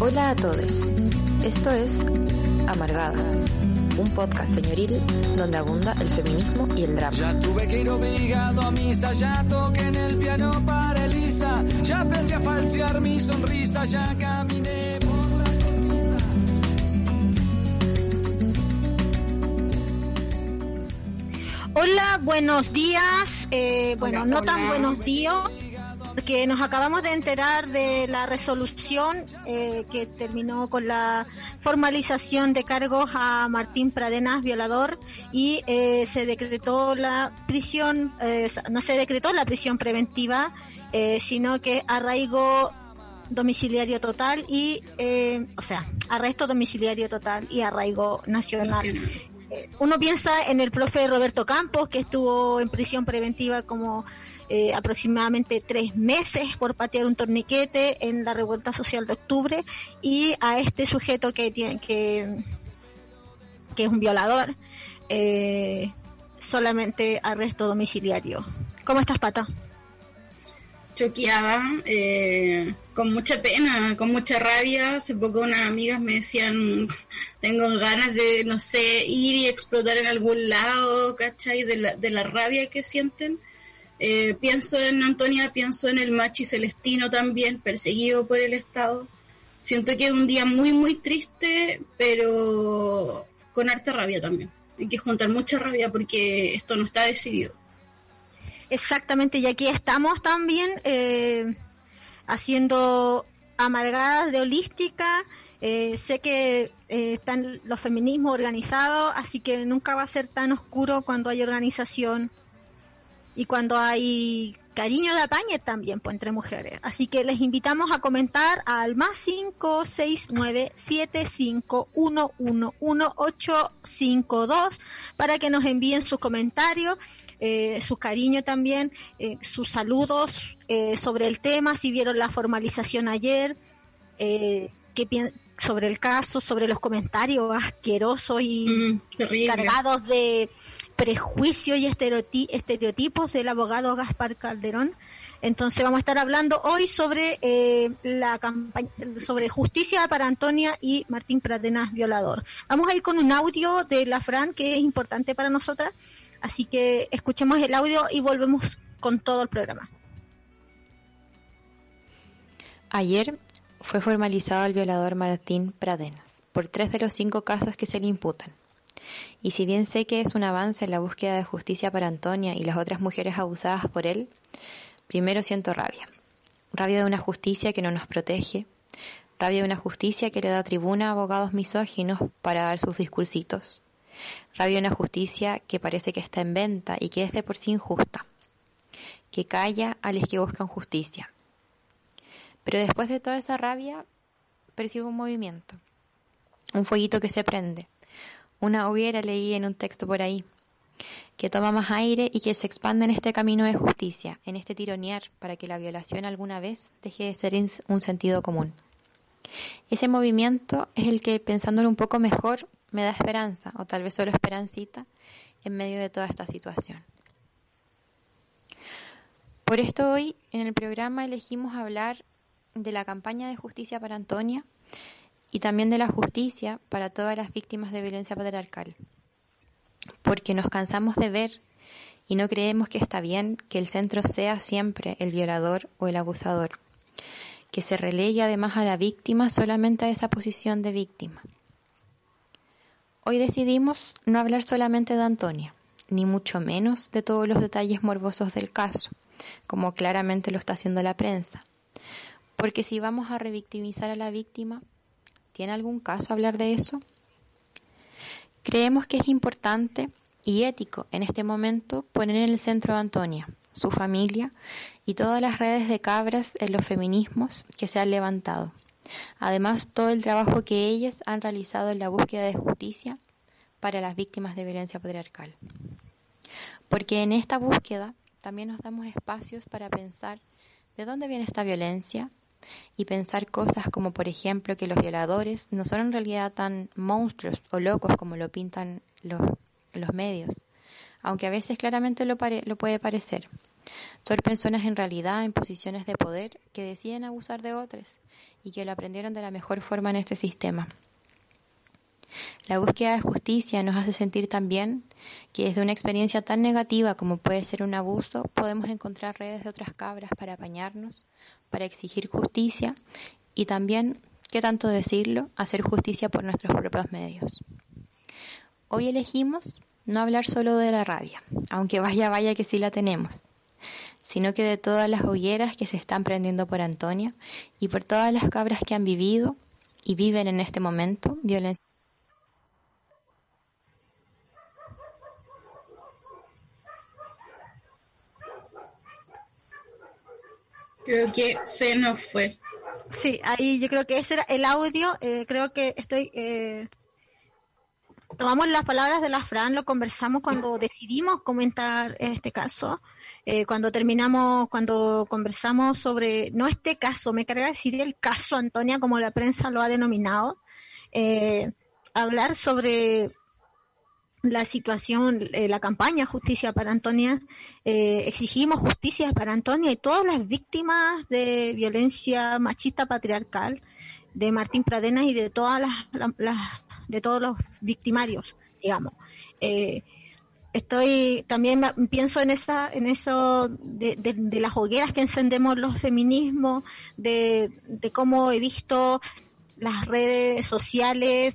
Hola a todos. Esto es Amargadas, un podcast señoril donde abunda el feminismo y el drama. Ya tuve que ir obligado a misa, ya toqué en el piano para Elisa, ya aprendí a falsear mi sonrisa, ya caminé por la cornisa. Hola, buenos días. Eh, bueno, Hola, no tan buenos días, porque nos acabamos de enterar de la resolución eh, que terminó con la formalización de cargos a Martín Pradenas, violador, y eh, se decretó la prisión, eh, no se decretó la prisión preventiva, eh, sino que arraigo domiciliario total y, eh, o sea, arresto domiciliario total y arraigo nacional. Eh, uno piensa en el profe Roberto Campos, que estuvo en prisión preventiva como eh, aproximadamente tres meses por patear un torniquete en la revuelta social de octubre, y a este sujeto que tiene que, que es un violador, eh, solamente arresto domiciliario. ¿Cómo estás, Pata? choqueada, eh, con mucha pena, con mucha rabia. Hace poco unas amigas me decían, tengo ganas de, no sé, ir y explotar en algún lado, ¿cachai? De la, de la rabia que sienten. Eh, pienso en Antonia, pienso en el machi Celestino también, perseguido por el Estado. Siento que es un día muy, muy triste, pero con harta rabia también. Hay que juntar mucha rabia porque esto no está decidido. Exactamente, y aquí estamos también eh, haciendo amargadas de holística. Eh, sé que eh, están los feminismos organizados, así que nunca va a ser tan oscuro cuando hay organización y cuando hay cariño de apañe también pues, entre mujeres. Así que les invitamos a comentar al más 569-7511-1852 para que nos envíen sus comentarios, eh, su cariño también, eh, sus saludos eh, sobre el tema, si vieron la formalización ayer, eh, qué sobre el caso, sobre los comentarios asquerosos y Mm, cargados de prejuicios y estereoti- estereotipos del abogado Gaspar Calderón. Entonces vamos a estar hablando hoy sobre eh, la campaña, sobre justicia para Antonia y Martín Pradenas violador. Vamos a ir con un audio de la Fran que es importante para nosotras, así que escuchemos el audio y volvemos con todo el programa. Ayer fue formalizado el violador Martín Pradenas por tres de los cinco casos que se le imputan. Y si bien sé que es un avance en la búsqueda de justicia para Antonia y las otras mujeres abusadas por él, primero siento rabia. Rabia de una justicia que no nos protege, rabia de una justicia que le da tribuna a abogados misóginos para dar sus discursitos, rabia de una justicia que parece que está en venta y que es de por sí injusta, que calla a los que buscan justicia. Pero después de toda esa rabia, percibo un movimiento, un fueguito que se prende, una hubiera leí en un texto por ahí, que toma más aire y que se expande en este camino de justicia, en este tironear para que la violación alguna vez deje de ser un sentido común. Ese movimiento es el que, pensándolo un poco mejor, me da esperanza, o tal vez solo esperancita, en medio de toda esta situación. Por esto hoy en el programa elegimos hablar de la campaña de justicia para Antonia y también de la justicia para todas las víctimas de violencia patriarcal. Porque nos cansamos de ver y no creemos que está bien que el centro sea siempre el violador o el abusador, que se relegue además a la víctima solamente a esa posición de víctima. Hoy decidimos no hablar solamente de Antonia, ni mucho menos de todos los detalles morbosos del caso, como claramente lo está haciendo la prensa. Porque si vamos a revictimizar a la víctima, ¿tiene algún caso hablar de eso? Creemos que es importante y ético en este momento poner en el centro a Antonia, su familia y todas las redes de cabras en los feminismos que se han levantado. Además, todo el trabajo que ellas han realizado en la búsqueda de justicia para las víctimas de violencia patriarcal. Porque en esta búsqueda también nos damos espacios para pensar de dónde viene esta violencia y pensar cosas como, por ejemplo, que los violadores no son en realidad tan monstruos o locos como lo pintan los, medios, aunque a veces claramente lo, pare- lo puede parecer. Son personas en realidad en posiciones de poder que deciden abusar de otros y que lo aprendieron de la mejor forma en este sistema. La búsqueda de justicia nos hace sentir también que desde una experiencia tan negativa como puede ser un abuso, podemos encontrar redes de otras cabras para apañarnos, para exigir justicia y también, qué tanto decirlo, hacer justicia por nuestros propios medios. Hoy elegimos no hablar solo de la rabia, aunque vaya vaya que sí la tenemos, sino que de todas las hogueras que se están prendiendo por Antonia y por todas las cabras que han vivido y viven en este momento violencia Creo que se nos fue. Sí, ahí yo creo que ese era el audio. Eh, creo que estoy. Eh, tomamos las palabras de la Fran, lo conversamos cuando decidimos comentar este caso. Eh, cuando terminamos, cuando conversamos sobre, no este caso, me carga decir el caso, Antonia, como la prensa lo ha denominado, hablar sobre la situación, eh, la campaña Justicia para Antonia, eh, exigimos justicia para Antonia y todas las víctimas de violencia machista patriarcal de Martín Pradenas y de todas las, de todos los victimarios, digamos. Eh, estoy también pienso en esa en eso de, de, las hogueras que encendemos los feminismos de, de cómo he visto las redes sociales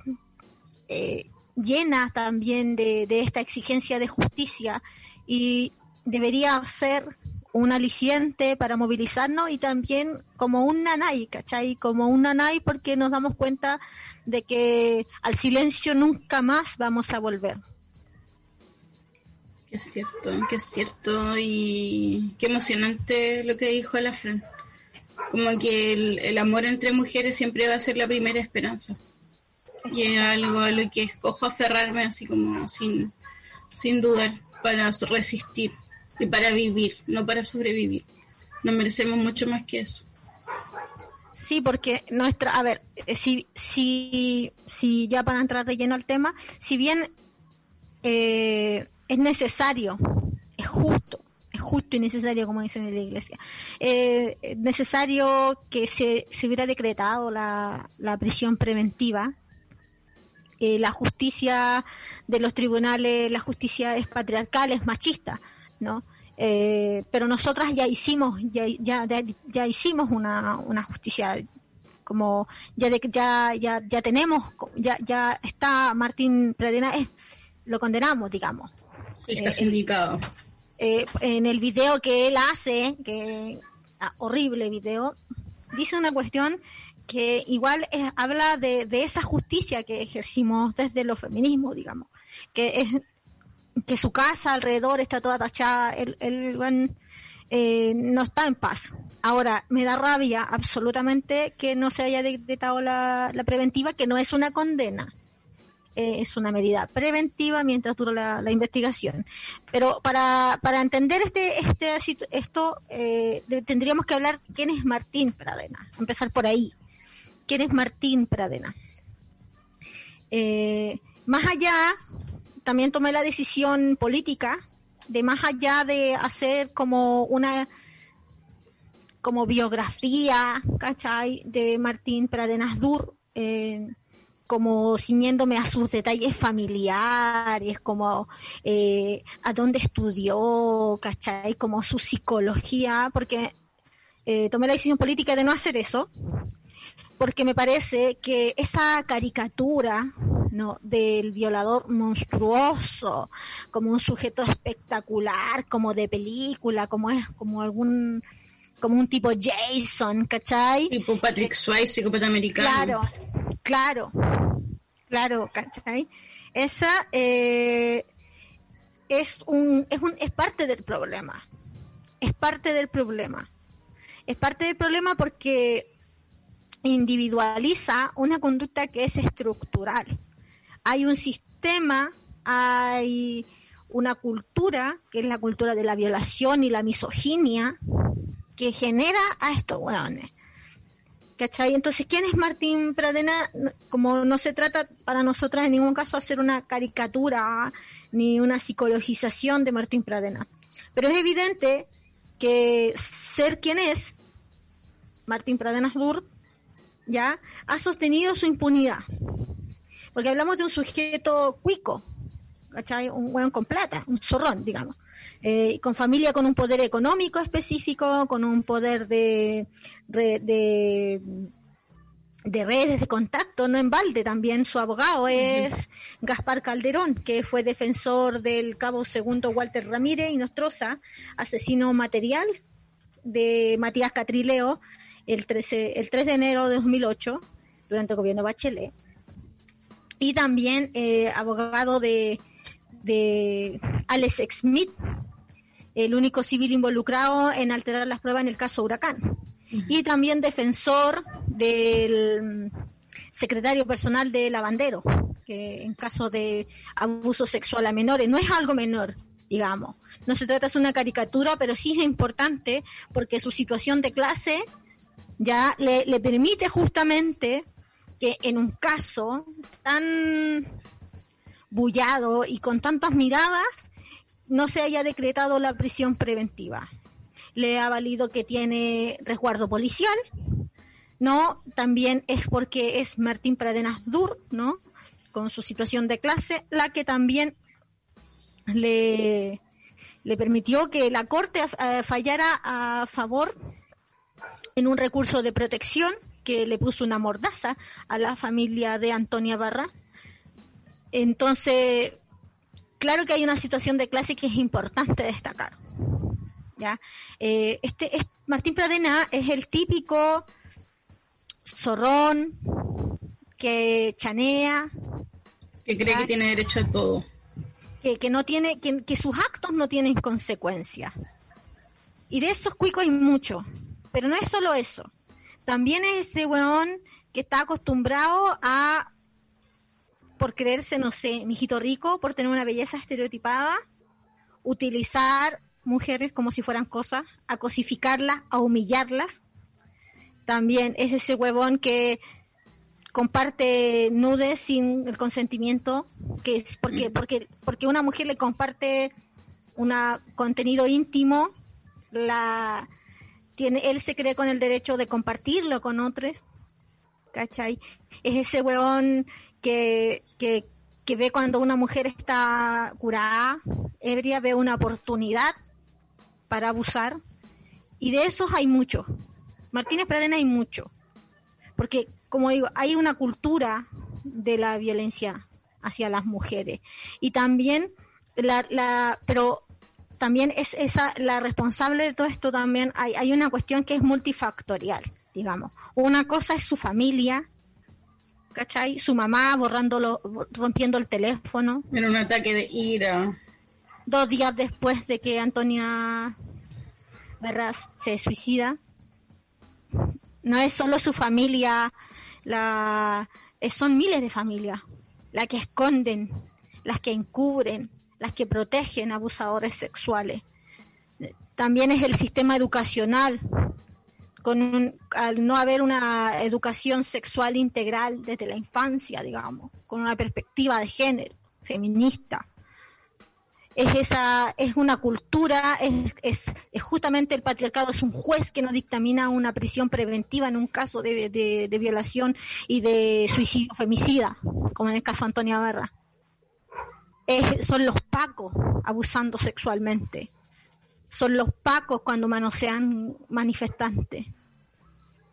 eh, llena también de, esta exigencia de justicia y debería ser un aliciente para movilizarnos y también como un nanay, ¿cachai? Como un nanay porque nos damos cuenta de que al silencio nunca más vamos a volver. Que es cierto, que es cierto y qué emocionante lo que dijo la Fran. Como que el, el amor entre mujeres siempre va a ser la primera esperanza y algo a lo que escojo aferrarme así como sin, sin dudar para resistir y para vivir, no para sobrevivir. Nos merecemos mucho más que eso. Sí, porque nuestra, a ver, eh, si, si, si ya para entrar de lleno al tema, si bien eh, es necesario, es justo, es justo y necesario, como dicen en la iglesia, eh, es necesario que se, se hubiera decretado la, la prisión preventiva, eh, la justicia de los tribunales, la justicia es patriarcal, es machista, ¿no? Eh, pero nosotras ya hicimos, ya, ya, ya hicimos una, una justicia como ya de, ya, ya, ya tenemos, ya, ya está Martín Pradena, lo condenamos, digamos. Sí, está eh, sindicado. en el video que él hace, que ah, horrible video, dice una cuestión que igual habla de, esa justicia que ejercimos desde los feminismos, digamos, que es que su casa alrededor está toda tachada, el, el eh, no está en paz. Ahora, me da rabia absolutamente que no se haya decretado la, preventiva, que no es una condena, eh, es una medida preventiva mientras dura la, investigación. Pero para, para entender este, este esto, eh, tendríamos que hablar quién es Martín Pradena, empezar por ahí quién es Martín Pradena. Eh, más allá, también tomé la decisión política de más allá de hacer como una como biografía. De Martín Pradenas Dur, eh, como ciñéndome a sus detalles familiares, como eh, a dónde estudió. Como su psicología, porque tomé la decisión política de no hacer eso, porque me parece que esa caricatura ¿no? del violador monstruoso, como un sujeto espectacular, como de película, como es como algún como un tipo Jason, ¿cachai? Tipo Patrick Swayze, psicópata americano. Claro, claro, claro, ¿cachai? Esa eh, es un, es un, es parte del problema. Es parte del problema. Es parte del problema porque individualiza una conducta que es estructural. Hay un sistema, hay una cultura, que es la cultura de la violación y la misoginia, que genera a estos hueones. ¿Cachai? Entonces, ¿quién es Martín Pradena? Como no se trata para nosotras en ningún caso hacer una caricatura ni una psicologización de Martín Pradena. Pero es evidente que ser quien es, Martín Pradenas Dur, ya, ha sostenido su impunidad. Porque hablamos de un sujeto cuico, ¿cachai? Un hueón con plata, un zorrón, digamos. Eh, con familia con un poder económico específico, con un poder de, de, de redes de contacto, no en balde también. Su abogado es Gaspar Calderón, que fue defensor del cabo segundo Walter Ramírez y Nostroza, asesino material de Matías Catrileo el, 13, el 3 de enero de 2008, durante el gobierno Bachelet. Y también eh, abogado de, de Alex Smith, el único civil involucrado en alterar las pruebas en el caso Huracán y también defensor del secretario personal de Lavandero, que en caso de abuso sexual a menores, no es algo menor, digamos. No se trata de una caricatura, pero sí es importante porque su situación de clase ya le, permite justamente que en un caso tan bullado y con tantas miradas no se haya decretado la prisión preventiva le ha valido que tiene resguardo policial, ¿no? También es porque es Martín Pradenas Dur, ¿no? Con su situación de clase, la que también le, le permitió que la Corte eh, fallara a favor en un recurso de protección que le puso una mordaza a la familia de Antonia Barra. Entonces, claro que hay una situación de clase que es importante destacar. ¿ya? Eh, este, es, Martín Pradena es el típico zorrón que chanea. Que cree que tiene derecho a todo. Que, que no tiene, que, que sus actos no tienen consecuencias. Y de esos cuicos hay mucho. Pero no es solo eso. También es ese weón que está acostumbrado a, por creerse, no sé, mijito rico, por tener una belleza estereotipada, utilizar mujeres como si fueran cosas, a cosificarlas, a humillarlas. También es ese huevón que comparte nudes sin el consentimiento, que es porque, porque, porque una mujer le comparte un contenido íntimo, la tiene, él se cree con el derecho de compartirlo con otros, ¿cachai? Es ese huevón que, que, que ve cuando una mujer está curada, ebria, ve una oportunidad para abusar. Y de esos hay mucho. Martínez Pradena hay mucho. Porque, como digo, hay una cultura de la violencia hacia las mujeres. Y también, la, la, pero también es esa, la responsable de todo esto también, hay, hay una cuestión que es multifactorial, digamos. Una cosa es su familia, ¿cachai? Su mamá borrándolo, rompiendo el teléfono. En un ataque de ira dos días después de que Antonia Berras se suicida. No es solo su familia, la, son miles de familias las que esconden, las que encubren, las que protegen abusadores sexuales. También es el sistema educacional, con al no haber una educación sexual integral desde la infancia, digamos, con una perspectiva de género feminista es esa es una cultura es, es, justamente el patriarcado es un juez que no dictamina una prisión preventiva en un caso de, de, violación y de suicidio femicida como en el caso de Antonia Barra son los pacos abusando sexualmente son los pacos cuando manosean manifestantes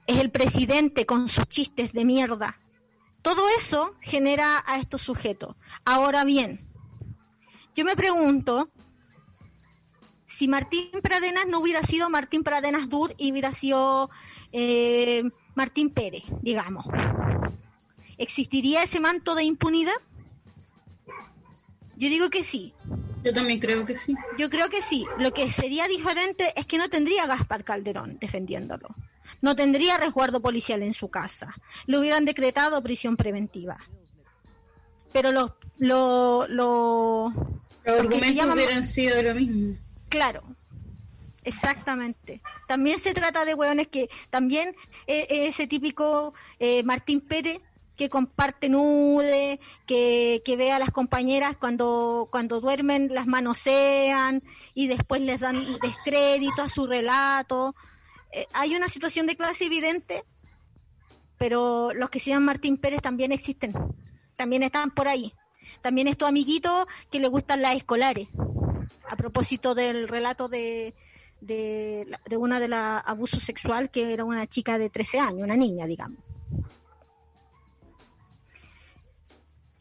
es el presidente con sus chistes de mierda todo eso genera a estos sujetos ahora bien yo me pregunto si Martín Pradenas no hubiera sido Martín Pradenas Dur y hubiera sido eh, Martín Pérez, digamos. ¿Existiría ese manto de impunidad? Yo digo que sí. Yo también creo que sí. Yo creo que sí. Lo que sería diferente es que no tendría Gaspar Calderón defendiéndolo. No tendría resguardo policial en su casa. Le hubieran decretado prisión preventiva. Pero los lo, lo, los argumentos hubieran sido lo mismo. Claro, exactamente. También se trata de hueones que también eh, ese típico eh, Martín Pérez que comparte nude, que, que ve a las compañeras cuando, cuando duermen, las manosean y después les dan descrédito a su relato. Eh, hay una situación de clase evidente, pero los que llaman Martín Pérez también existen, también están por ahí. También es tu amiguito que le gustan las escolares. A propósito del relato de, de, de una de la abuso sexual que era una chica de 13 años, una niña, digamos.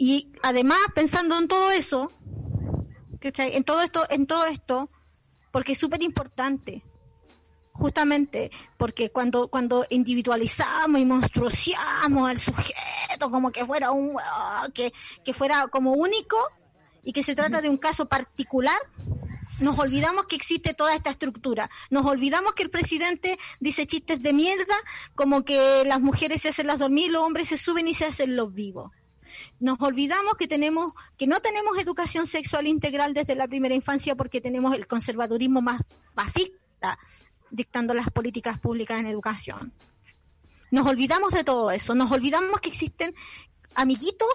Y además, pensando en todo eso, en todo esto, en todo esto, porque es súper importante, justamente porque cuando, cuando individualizamos y monstruoseamos al sujeto como que fuera un que, que fuera como único y que se trata de un caso particular, nos olvidamos que existe toda esta estructura. Nos olvidamos que el presidente dice chistes de mierda, como que las mujeres se hacen las dormir, los hombres se suben y se hacen los vivos. Nos olvidamos que tenemos, que no tenemos educación sexual integral desde la primera infancia porque tenemos el conservadurismo más fascista dictando las políticas públicas en educación. Nos olvidamos de todo eso, nos olvidamos que existen amiguitos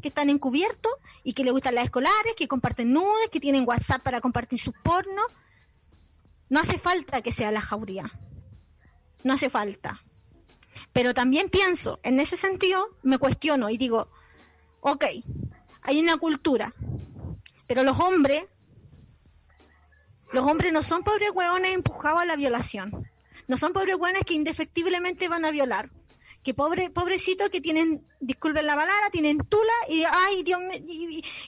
que están encubiertos y que les gustan las escolares, que comparten nudes, que tienen WhatsApp para compartir sus pornos. No hace falta que sea la jauría. No hace falta. Pero también pienso, en ese sentido, me cuestiono y digo, ok, hay una cultura, pero los hombres, los hombres no son pobres hueones empujados a la violación. No son pobres hueones que indefectiblemente van a violar que pobre, pobrecito que tienen, disculpen la palabra, tienen tula y, ay, Dios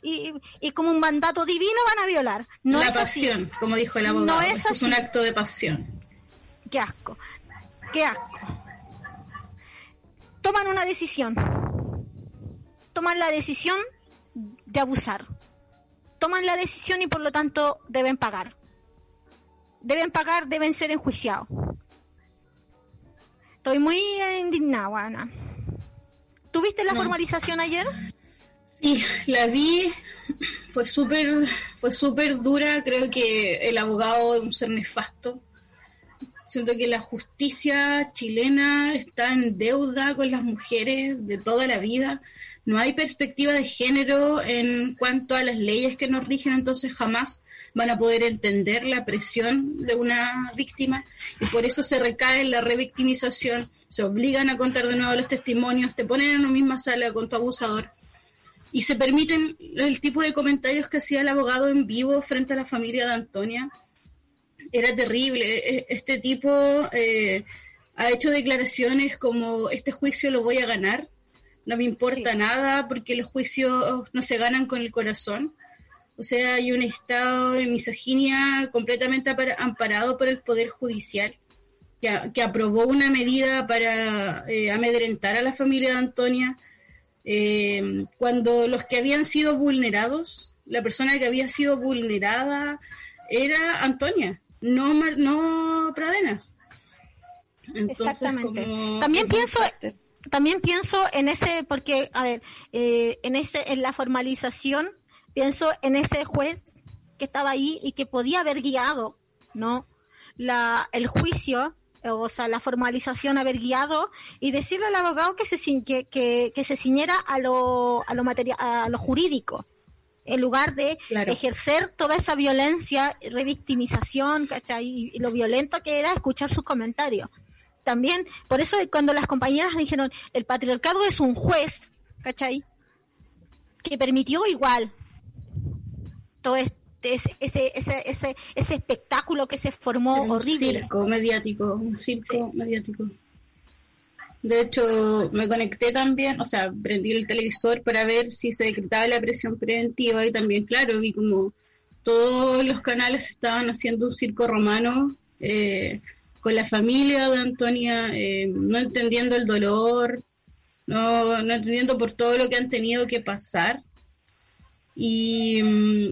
y, como un mandato divino van a violar. No la pasión, como dijo el abogado. No es, es un acto de pasión. Qué asco, qué asco. Toman una decisión. Toman la decisión de abusar. Toman la decisión y por lo tanto deben pagar. Deben pagar, deben ser enjuiciados Estoy muy indignada, Ana. ¿Tuviste la formalización ayer? Sí, la vi. Fue súper fue súper dura. Creo que el abogado es un ser nefasto. Siento que la justicia chilena está en deuda con las mujeres de toda la vida. No hay perspectiva de género en cuanto a las leyes que nos rigen, entonces jamás van a poder entender la presión de una víctima y por eso se recae en la revictimización, se obligan a contar de nuevo los testimonios, te ponen en una misma sala con tu abusador y se permiten el tipo de comentarios que hacía el abogado en vivo frente a la familia de Antonia. Era terrible. E-, este tipo eh, ha hecho declaraciones como este juicio lo voy a ganar, no me importa nada porque los juicios no se ganan con el corazón. O sea, hay un estado de misoginia completamente amparado por el Poder Judicial, que, aprobó una medida para eh, amedrentar a la familia de Antonia, eh, cuando los que habían sido vulnerados, la persona que había sido vulnerada era Antonia, no, no Pradenas. Exactamente. También pienso... También pienso en ese, porque, a ver, eh, en ese, en la formalización pienso en ese juez que estaba ahí y que podía haber guiado, ¿no? La, el juicio, o sea, la formalización haber guiado y decirle al abogado que se, que, que, se ciñera a lo, a lo, materia, a lo jurídico en lugar de ejercer toda esa violencia, revictimización, ¿cachai? Y, lo violento que era escuchar sus comentarios. También, por eso cuando las compañeras dijeron, el patriarcado es un juez, ¿cachai? Que permitió igual todo este, ese, ese, ese, ese espectáculo que se formó un horrible. circo mediático, un circo mediático. De hecho, me conecté también, o sea, prendí el televisor para ver si se decretaba la presión preventiva y también, claro, vi como todos los canales estaban haciendo un circo romano eh, con la familia de Antonia, eh, no entendiendo el dolor, no, no entendiendo por todo lo que han tenido que pasar. Y,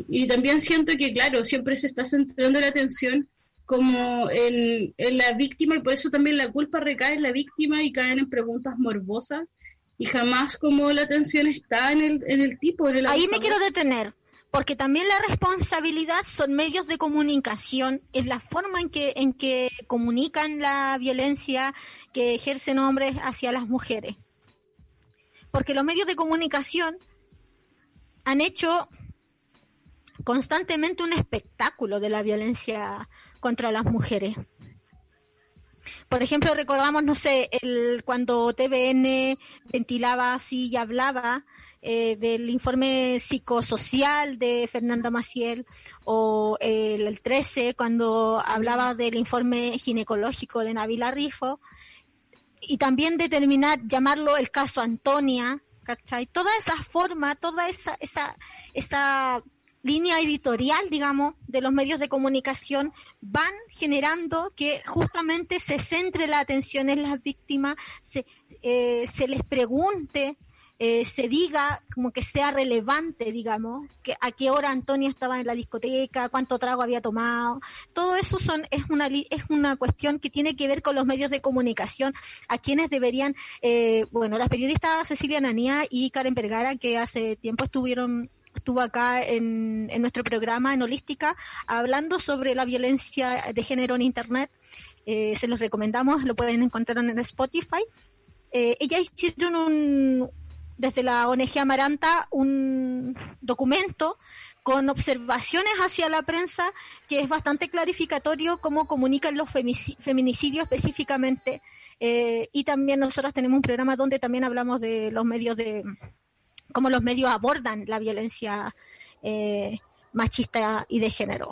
y, también siento que, claro, siempre se está centrando la atención como en, la víctima y por eso también la culpa recae en la víctima y caen en preguntas morbosas y jamás como la atención está en el, en el tipo. En Ahí me quiero detener, porque también la responsabilidad son medios de comunicación, es la forma en que, en que comunican la violencia que ejercen hombres hacia las mujeres. porque los medios de comunicación han hecho constantemente un espectáculo de la violencia contra las mujeres. Por ejemplo, recordamos, no sé, el, cuando TVN ventilaba así y hablaba eh, del informe psicosocial de Fernanda Maciel o el, 13 cuando hablaba del informe ginecológico de Navila Rifo y también determinar, llamarlo el caso Antonia, ¿cachai? Toda esa forma, toda esa, esa, esa línea editorial, digamos, de los medios de comunicación van generando que justamente se centre la atención en las víctimas, se, eh, se les pregunte, eh, se diga como que sea relevante, digamos, que a qué hora Antonia estaba en la discoteca, cuánto trago había tomado, todo eso son es una es una cuestión que tiene que ver con los medios de comunicación, a quienes deberían, eh, bueno, las periodistas Cecilia Nanía y Karen Vergara que hace tiempo estuvieron estuvo acá en, nuestro programa en Holística hablando sobre la violencia de género en Internet. Eh, se los recomendamos, lo pueden encontrar en Spotify. Eh, ellas hicieron un, desde la ONG Amaranta un documento con observaciones hacia la prensa que es bastante clarificatorio cómo comunican los feminicidios específicamente. Eh, y también nosotros tenemos un programa donde también hablamos de los medios de, cómo los medios abordan la violencia eh, machista y de género.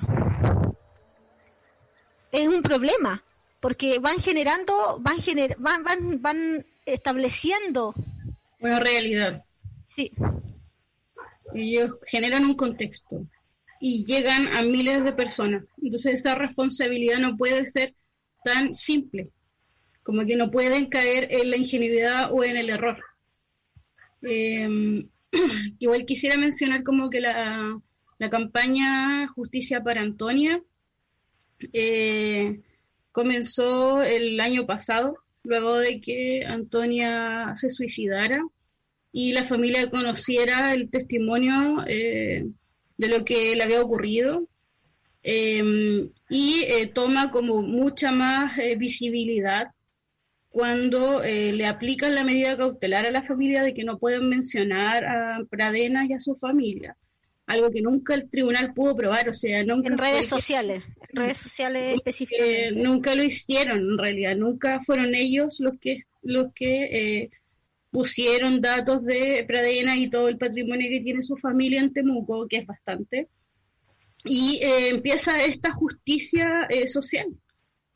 Es un problema, porque van generando, van, gener van, van, van estableciendo una realidad. Sí. Ellos generan un contexto y llegan a miles de personas. Entonces esa responsabilidad no puede ser tan simple, como que no pueden caer en la ingenuidad o en el error. Eh, igual quisiera mencionar como que la, campaña Justicia para Antonia eh, comenzó el año pasado, luego de que Antonia se suicidara y la familia conociera el testimonio eh, de lo que le había ocurrido. Em, y toma como mucha más visibilidad cuando eh, le aplican la medida cautelar a la familia de que no pueden mencionar a Pradena y a su familia, algo que nunca el tribunal pudo probar, o sea, nunca en redes sociales, redes sociales específicamente. nunca lo hicieron en realidad, nunca fueron ellos los que los que eh, pusieron datos de Pradena y todo el patrimonio que tiene su familia en Temuco, que es bastante, y eh, empieza esta justicia social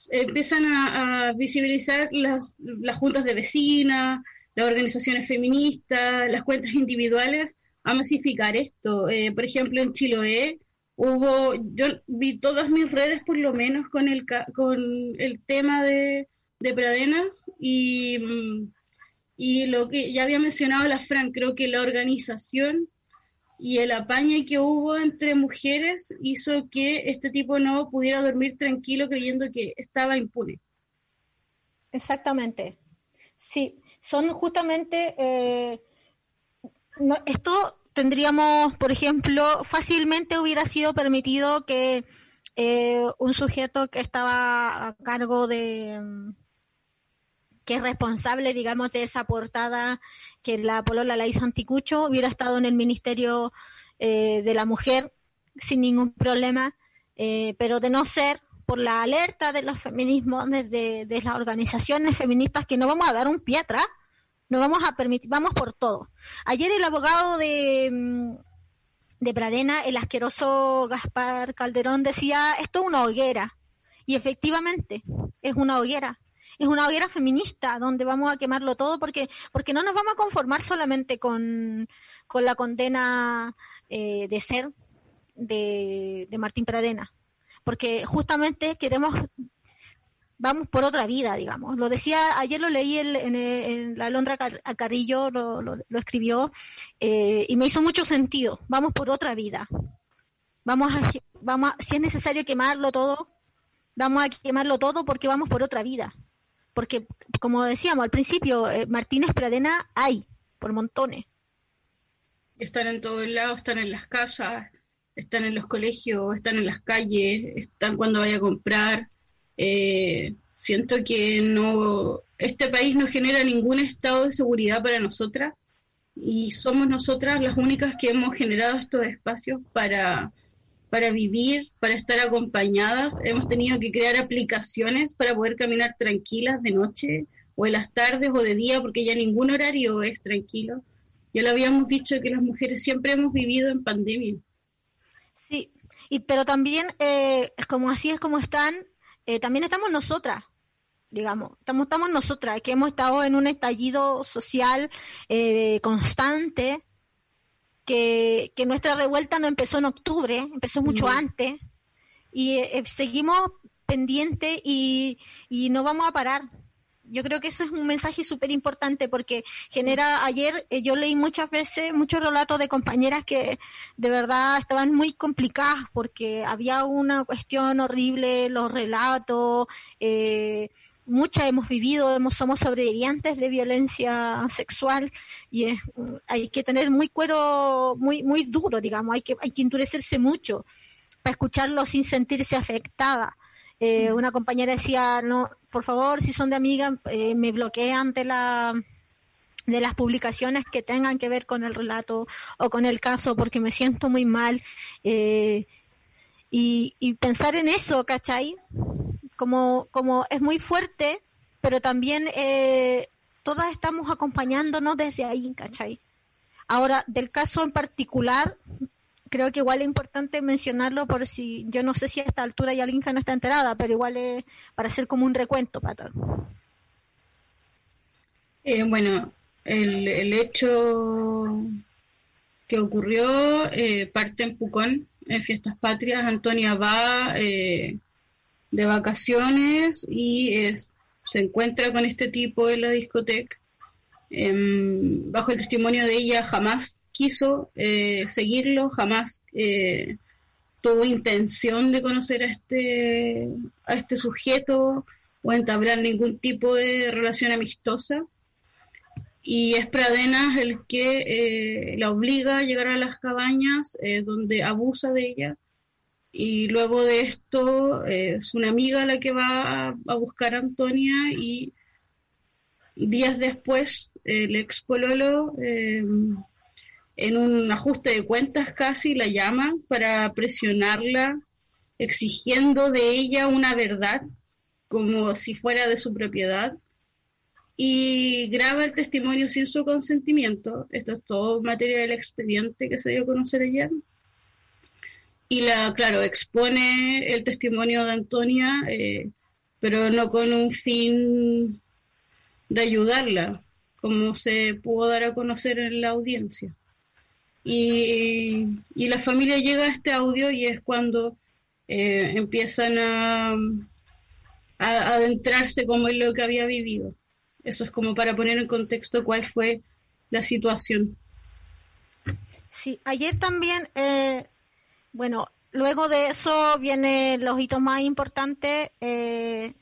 empiezan a, visibilizar las, las, juntas de vecinas, las organizaciones feministas, las cuentas individuales, a masificar esto. Eh, por ejemplo, en Chiloé hubo, yo vi todas mis redes por lo menos con el, con el tema de, de Pradenas y, mm, y lo que ya había mencionado la Fran, creo que la organización y el apañe que hubo entre mujeres hizo que este tipo no pudiera dormir tranquilo creyendo que estaba impune. Exactamente. Sí, son justamente, eh, esto tendríamos, por ejemplo, fácilmente hubiera sido permitido que eh, un sujeto que estaba a cargo de, que es responsable, digamos, de esa portada que la polola la hizo Anticucho, hubiera estado en el Ministerio eh, de la Mujer sin ningún problema, eh, pero de no ser por la alerta de los feminismos, desde de las organizaciones feministas, que no vamos a dar un pie atrás, no vamos a permitir, vamos por todo. Ayer el abogado de, mm, de Pradena, el asqueroso Gaspar Calderón, decía, esto es una hoguera. Y efectivamente, es una hoguera es una hoguera feminista donde vamos a quemarlo todo porque, porque no nos vamos a conformar solamente con, la condena eh, de ser de, Martín Pradena, porque justamente queremos vamos por otra vida, digamos. Lo decía, ayer lo leí en, la Londra Carrillo, lo, escribió, eh, y me hizo mucho sentido. Vamos por otra vida. Vamos a, vamos si es necesario quemarlo todo, vamos a quemarlo todo porque vamos por otra vida porque como decíamos al principio, eh, Martínez Pradena hay por montones. Están en todos lados, están en las casas, están en los colegios, están en las calles, están cuando vaya a comprar. Eh, siento que no, este país no genera ningún estado de seguridad para nosotras y somos nosotras las únicas que hemos generado estos espacios para, para vivir, para estar acompañadas. Hemos tenido que crear aplicaciones para poder caminar tranquilas de noche o en las tardes o de día, porque ya ningún horario es tranquilo. Ya lo habíamos dicho que las mujeres siempre hemos vivido en pandemia. Sí, y, pero también, eh, como así es como están, eh, también estamos nosotras, digamos, estamos, estamos nosotras, que hemos estado en un estallido social eh, constante, que, que, nuestra revuelta no empezó en octubre, empezó mucho antes, y eh, seguimos pendientes y, y no vamos a parar. Yo creo que eso es un mensaje súper importante porque genera, ayer eh, yo leí muchas veces muchos relatos de compañeras que de verdad estaban muy complicadas porque había una cuestión horrible, los relatos, eh, muchas hemos vivido, hemos, somos sobrevivientes de violencia sexual y es, hay que tener muy cuero, muy, muy duro, digamos, hay que, hay que endurecerse mucho para escucharlo sin sentirse afectada. Eh, una compañera decía, no, por favor, si son de amigas, eh, me bloquean de la de las publicaciones que tengan que ver con el relato o con el caso porque me siento muy mal eh, y, y, pensar en eso, ¿cachai? Como, como es muy fuerte, pero también eh, todas estamos acompañándonos desde ahí, ¿cachai? Ahora, del caso en particular, creo que igual es importante mencionarlo por si, yo no sé si a esta altura ya Linja no está enterada, pero igual es para hacer como un recuento, Pato. Eh, bueno, el, el, hecho que ocurrió eh, parte en Pucón, en Fiestas Patrias, Antonia va eh, de vacaciones y se encuentra con este tipo en la discoteca. Em, bajo el testimonio de ella jamás quiso eh, seguirlo, jamás eh, tuvo intención de conocer a este, a este sujeto o entablar ningún tipo de relación amistosa. Y es Pradenas el que eh, la obliga a llegar a las cabañas donde abusa de ella. Y luego de esto es una amiga la que va a, buscar a Antonia y días después el ex pololo en un ajuste de cuentas casi la llama para presionarla, exigiendo de ella una verdad, como si fuera de su propiedad, y graba el testimonio sin su consentimiento. Esto es todo materia del expediente que se dio a conocer ayer. Y la, claro, expone el testimonio de Antonia, eh, pero no con un fin de ayudarla, como se pudo dar a conocer en la audiencia. Y, la familia llega a este audio y es cuando eh, empiezan a, a, adentrarse como en lo que había vivido. Eso es como para poner en contexto cuál fue la situación. Sí, ayer también, eh, bueno, luego de eso vienen los hitos más importantes. Eh,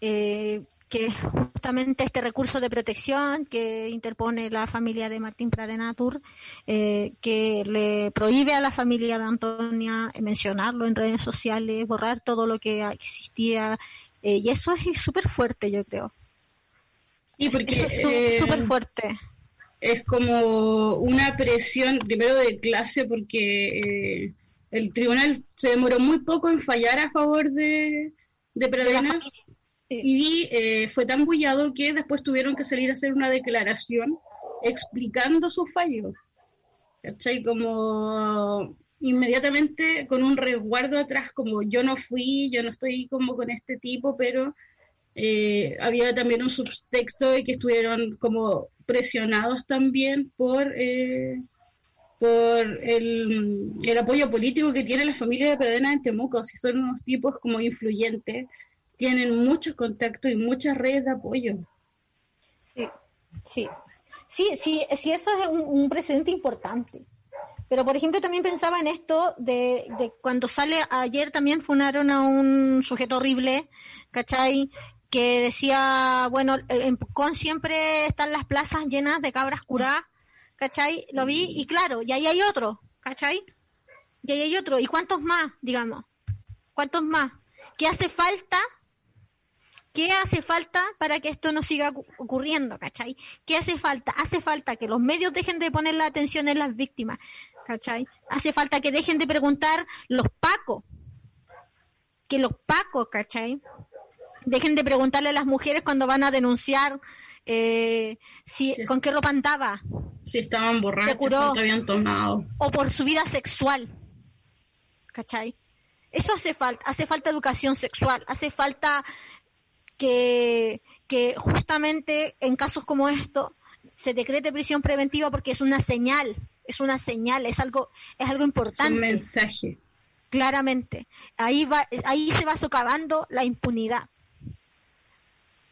eh, que justamente este recurso de protección que interpone la familia de Martín Pradenatur, eh, que le prohíbe a la familia de Antonia mencionarlo en redes sociales, borrar todo lo que existía, eh, y eso es súper fuerte, yo creo. Sí, porque es súper fuerte. Es como una presión, primero de clase, porque eh, el tribunal se demoró muy poco en fallar a favor de, de Pradenas y eh, fue tan bullado que después tuvieron que salir a hacer una declaración explicando su fallo. ¿Cachai? Como inmediatamente con un resguardo atrás, como yo no fui, yo no estoy como con este tipo, pero eh, había también un subtexto de que estuvieron como presionados también por, eh, por el, el, apoyo político que tiene la familia de Pedena en Temuco, si son unos tipos como influyentes tienen muchos contactos y muchas redes de apoyo. Sí, sí. Sí, sí, sí eso es un, un precedente importante. Pero, por ejemplo, también pensaba en esto de, cuando sale ayer también funaron a un sujeto horrible, ¿cachai? Que decía, bueno, en Pucón siempre están las plazas llenas de cabras curadas, ¿cachai? Lo vi y claro, y ahí hay otro, ¿cachai? Y ahí hay otro. ¿Y cuántos más, digamos? ¿Cuántos más? ¿Qué hace falta ¿Qué hace falta para que esto no siga ocurriendo, cachai? ¿Qué hace falta? Hace falta que los medios dejen de poner la atención en las víctimas, cachai? Hace falta que dejen de preguntar los pacos, que los pacos, cachai? Dejen de preguntarle a las mujeres cuando van a denunciar eh, si, con qué ropa andaba. Si estaban borrachos, si habían tomado. O por su vida sexual. ¿Cachai? Eso hace falta, hace falta educación sexual, hace falta que, que justamente en casos como esto se decrete prisión preventiva porque es una señal, es una señal, es algo, es algo importante. un mensaje. Claramente. Ahí va, ahí se va socavando la impunidad.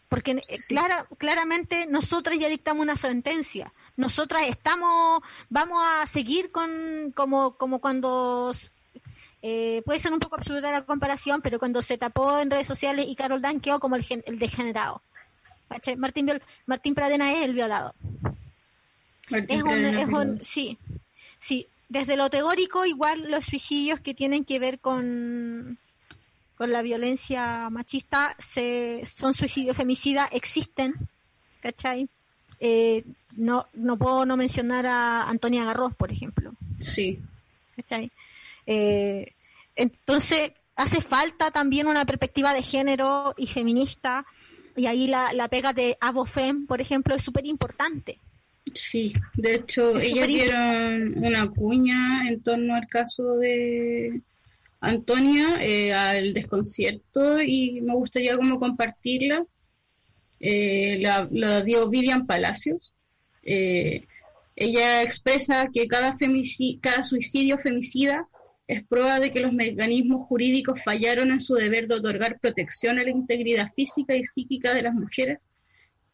Porque eh, clara, claramente nosotras ya dictamos una sentencia. Nosotras estamos, vamos a seguir con, como, como cuando eh, puede ser un poco absurda la comparación, pero cuando se tapó en redes sociales y Carol Dan quedó como el, el degenerado. Martín, Martín Pradena es el violado. es un, sí, sí. Desde lo teórico, igual los suicidios que tienen que ver con, con la violencia machista se, son suicidios femicidas, existen, ¿cachai? Eh, no, no puedo no mencionar a Antonia Garros, por ejemplo. Sí. ¿Cachai? Eh, entonces, hace falta también una perspectiva de género y feminista, y ahí la, la pega de Abofem, por ejemplo, es súper importante. Sí, de hecho, ellos dieron una cuña en torno al caso de Antonia, eh, al desconcierto, y me gustaría como compartirla. Eh, la, la, dio Vivian Palacios. Eh, ella expresa que cada, cada suicidio femicida es prueba de que los mecanismos jurídicos fallaron en su deber de otorgar protección a la integridad física y psíquica de las mujeres,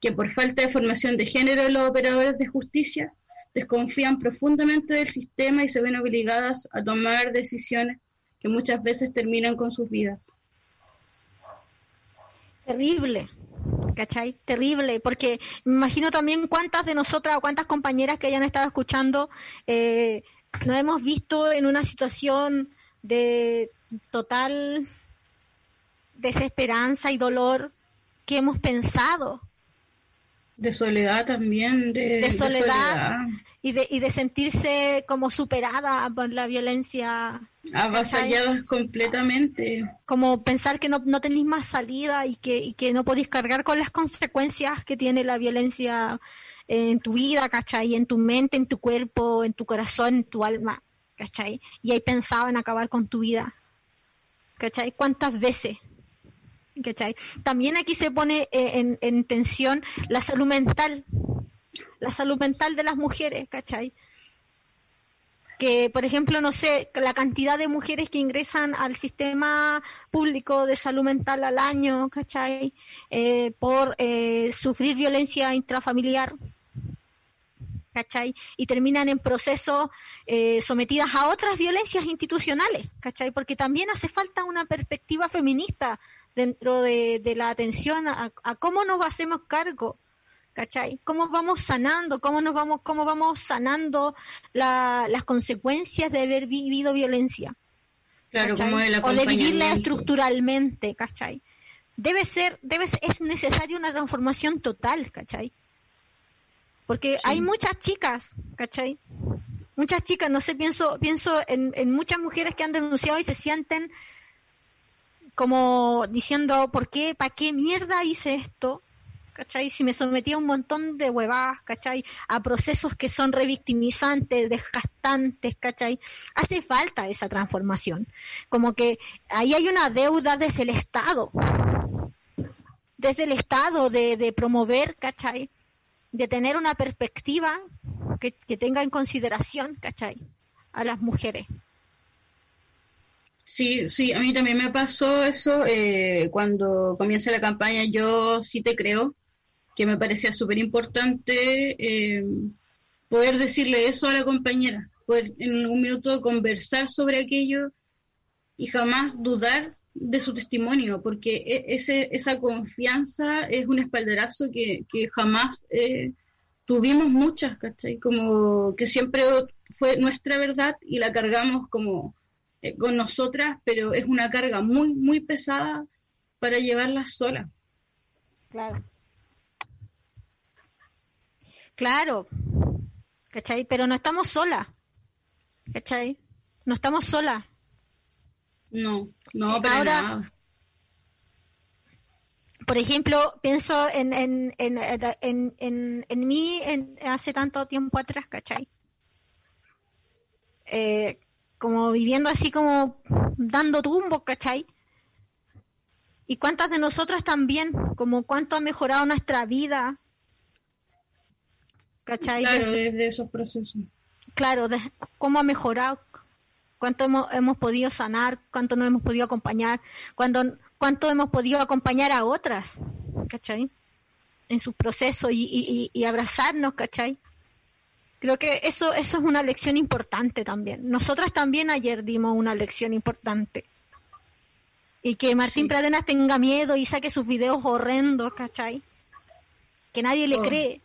que por falta de formación de género los operadores de justicia desconfían profundamente del sistema y se ven obligadas a tomar decisiones que muchas veces terminan con sus vidas. Terrible, ¿cachai? Terrible, porque me imagino también cuántas de nosotras o cuántas compañeras que hayan estado escuchando eh, nos hemos visto en una situación de total desesperanza y dolor que hemos pensado. De soledad también, de, soledad, Y, de, y de sentirse como superada por la violencia. Avasalladas completamente. Como pensar que no, no tenéis más salida y que, y que no podéis cargar con las consecuencias que tiene la violencia en tu vida, ¿cachai? En tu mente, en tu cuerpo, en tu corazón, en tu alma, ¿cachai? Y ahí pensado en acabar con tu vida, ¿cachai? ¿Cuántas veces? ¿cachai? También aquí se pone eh, en, tensión la salud mental, la salud mental de las mujeres, ¿cachai? Que, por ejemplo, no sé, la cantidad de mujeres que ingresan al sistema público de salud mental al año, ¿cachai? Eh, por eh, sufrir violencia intrafamiliar, ¿cachai? Y terminan en procesos eh, sometidas a otras violencias institucionales, ¿cachai? Porque también hace falta una perspectiva feminista dentro de, la atención a, a, cómo nos hacemos cargo ¿cachai? ¿Cómo vamos sanando? ¿Cómo nos vamos, cómo vamos sanando las consecuencias de haber vivido violencia? Claro, como O de vivirla estructuralmente, ¿cachai? Debe ser, debe es necesaria una transformación total, ¿cachai? Porque hay muchas chicas, ¿cachai? Muchas chicas, no sé, pienso, pienso en, en muchas mujeres que han denunciado y se sienten como diciendo, ¿por qué? ¿Para qué mierda hice esto? ¿Cachai? Si me sometía a un montón de huevadas, ¿cachai? A procesos que son revictimizantes, desgastantes, ¿cachai? Hace falta esa transformación. Como que ahí hay una deuda desde el Estado, desde el Estado de, promover, ¿cachai? De tener una perspectiva que, que tenga en consideración, ¿cachai? A las mujeres. Sí, sí, a mí también me pasó eso eh, cuando comienza la campaña. Yo sí te creo, que me parecía súper importante eh, poder decirle eso a la compañera, poder en un minuto conversar sobre aquello y jamás dudar de su testimonio, porque e, ese, esa confianza es un espalderazo que, que jamás eh, tuvimos muchas, ¿cachai? Como que siempre fue nuestra verdad y la cargamos como eh, con nosotras, pero es una carga muy, muy pesada para llevarla sola. Claro. Claro. ¿Cachai? Pero no estamos solas. ¿Cachai? No estamos solas. No, no, pero Ahora- nada. Por ejemplo, pienso en, en, en, en, en, en mí en, hace tanto tiempo atrás, ¿cachai? Eh, como viviendo así como dando tumbos, ¿cachai? Y cuántas de nosotras también, como cuánto ha mejorado nuestra vida, ¿cachai? Claro, Desde- desde esos procesos. claro, de cómo ha mejorado, cuánto hemos, hemos podido sanar, cuánto nos hemos podido acompañar, cuánto, cuánto hemos podido acompañar a otras, ¿cachai? En sus procesos y, y, y- y abrazarnos, ¿cachai? Creo que eso, eso es una lección importante también. Nosotras también ayer dimos una lección importante. Y que Martín Sí. Pradenas tenga miedo y saque sus videos horrendos, ¿cachai? Que nadie le Oh. cree.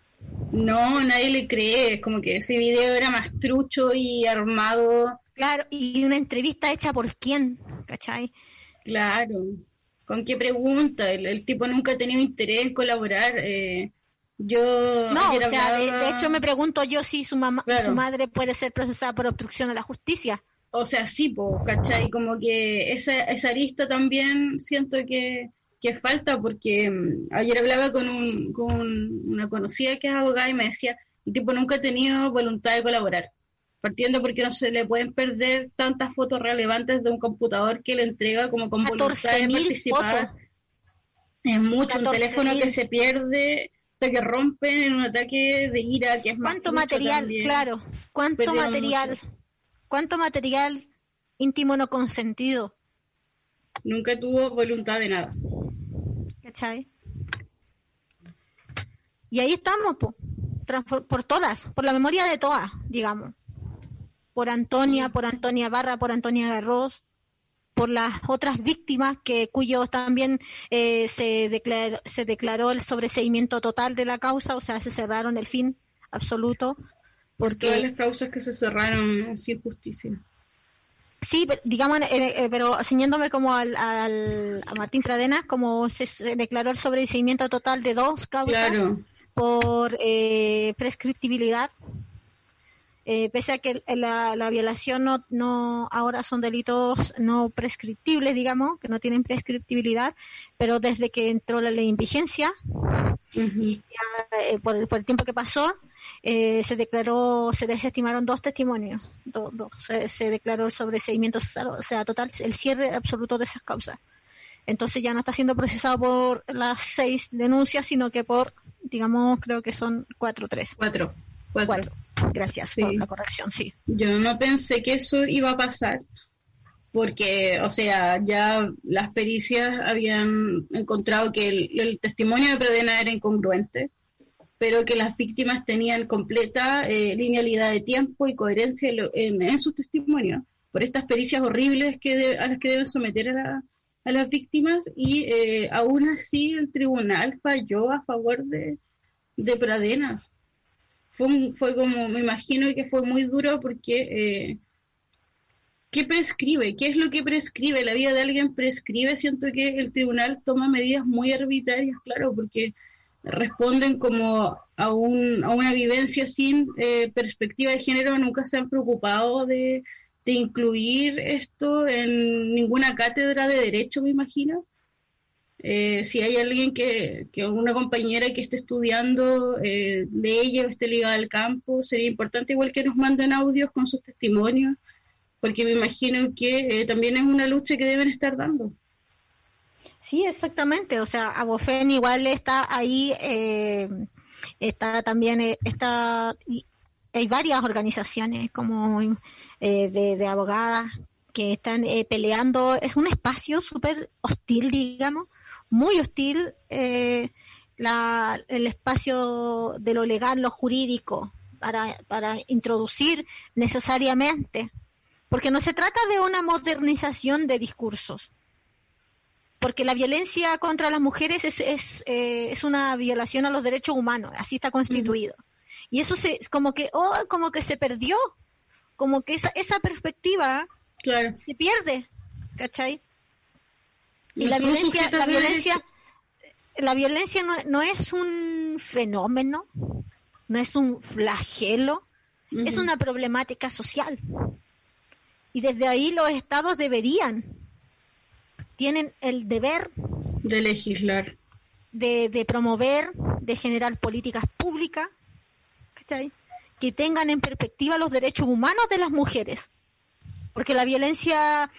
No, nadie le cree. Es como que ese video era más trucho y armado. Claro, y una entrevista hecha por quién, ¿cachai? Claro. ¿Con qué pregunta? El, el tipo nunca ha tenido interés en colaborar. Eh, yo. No, o sea, de, hecho me pregunto yo si su mamá, Claro. su madre puede ser procesada por obstrucción a la justicia. O sea, sí, po, ¿cachai? Como que esa, esa arista también siento que, que falta, porque mm, ayer hablaba con, un, con una conocida que es abogada y me decía, el tipo nunca ha tenido voluntad de colaborar, partiendo porque no se le pueden perder tantas fotos relevantes de un computador que le entrega como con voluntad de 14.000 participar. fotos. Es mucho, un 14.000. teléfono que se pierde, que rompen en un ataque de ira, que es ¿Cuánto material, también. claro, cuánto material, mucho. cuánto material íntimo no consentido, Nunca tuvo voluntad de nada. ¿Cachai? Y ahí estamos, po, por todas, por la memoria de todas, digamos. Por Antonia, por Antonia Barra, por Antonia Garros, por las otras víctimas que cuyos también eh, se declaró se declaró el sobreseimiento total de la causa, o sea, se cerraron el fin absoluto, Por todas porque las causas que se cerraron sin justicia. Sí, digamos, eh, eh, pero ciñéndome como al, al- a Martín Pradenas, como se, se declaró el sobreseimiento total de dos causas Claro, por eh, prescriptibilidad. Eh, pese a que la, la violación no, no ahora son delitos no prescriptibles, digamos, que no tienen prescriptibilidad, pero desde que entró la ley en vigencia, Ujú. ya, eh, por, el, por el tiempo que pasó, eh, se declaró, se desestimaron dos testimonios, do- do- se, se declaró el sobreseimiento, o sea, total, el cierre absoluto de esas causas. Entonces ya no está siendo procesado por las seis denuncias, sino que por, digamos, creo que son cuatro o tres. cuatro. Cuatro. Cuatro. Gracias Sí. por la corrección, sí. Yo no pensé que eso iba a pasar, porque, o sea, ya las pericias habían encontrado que el, el testimonio de Pradena era incongruente, pero que las víctimas tenían completa eh, linealidad de tiempo y coherencia en, en- sus testimonios, por estas pericias horribles que de- a las que deben someter a las víctimas, y eh, aún así el tribunal falló a favor de, de Pradenas fue, un- fue como, me imagino que fue muy duro porque, eh, ¿qué prescribe? ¿Qué es lo que prescribe? La vida de alguien prescribe. Siento que el tribunal toma medidas muy arbitrarias, claro, porque responden como a, un, una vivencia sin eh, perspectiva de género, nunca se han preocupado de, de incluir esto en ninguna cátedra de derecho, me imagino. Eh, si hay alguien que, que una compañera que esté estudiando eh, leyes o esté ligada al campo, sería importante igual que nos manden audios con sus testimonios, porque me imagino que eh, también es una lucha que deben estar dando. Sí, exactamente. O sea, Abofen igual está ahí, eh, está también, eh, está, hay varias organizaciones como eh, de, de abogadas que están eh, peleando. Es un espacio súper hostil, digamos, muy hostil, eh, la, el espacio de lo legal, lo jurídico, para, para introducir necesariamente, porque no se trata de una modernización de discursos porque la violencia contra las mujeres es, es, eh, es una violación a los derechos humanos, así está constituido. Y eso se, como que, oh, como que se perdió, como que esa, esa perspectiva Claro. se pierde, ¿cachai? Y No la violencia, la violencia, la violencia no, no es un fenómeno, no es un flagelo, es una problemática social. Y desde ahí los estados deberían, tienen el deber de legislar, de, de promover, de generar políticas públicas que tengan en perspectiva los derechos humanos de las mujeres. Porque la violencia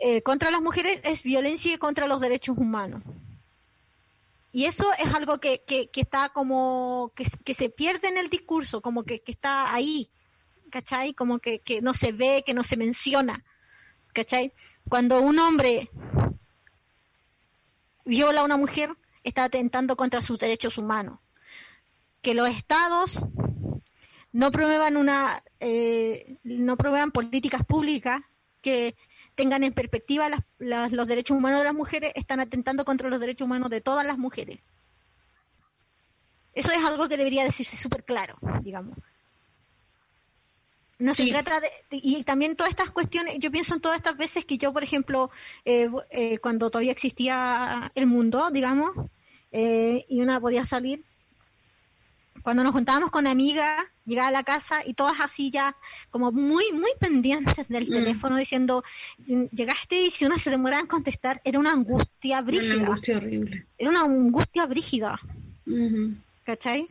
eh, contra las mujeres es violencia contra los derechos humanos. Y eso es algo que, que, está como, que, que, se pierde en el discurso, como que, que está ahí, ¿cachai? Como que, que no se ve, que no se menciona, ¿cachai? Cuando un hombre viola a una mujer, está atentando contra sus derechos humanos. Que los estados no promuevan una, eh, no promuevan políticas públicas que tengan en perspectiva los derechos humanos de las mujeres, están atentando contra los derechos humanos de todas las mujeres. Eso es algo que debería decirse súper claro, digamos. No se trata de... Y también todas estas cuestiones, yo pienso en todas estas veces que yo, por ejemplo, eh, eh, cuando todavía existía el mundo, digamos, eh, y una podía salir, cuando nos juntábamos con amigas, llegaba a la casa y todas así ya como muy, muy pendientes del mm. teléfono diciendo, llegaste y si una se demoraba en contestar, era una angustia brígida. Era una angustia horrible. Era una angustia brígida. ¿Cachai?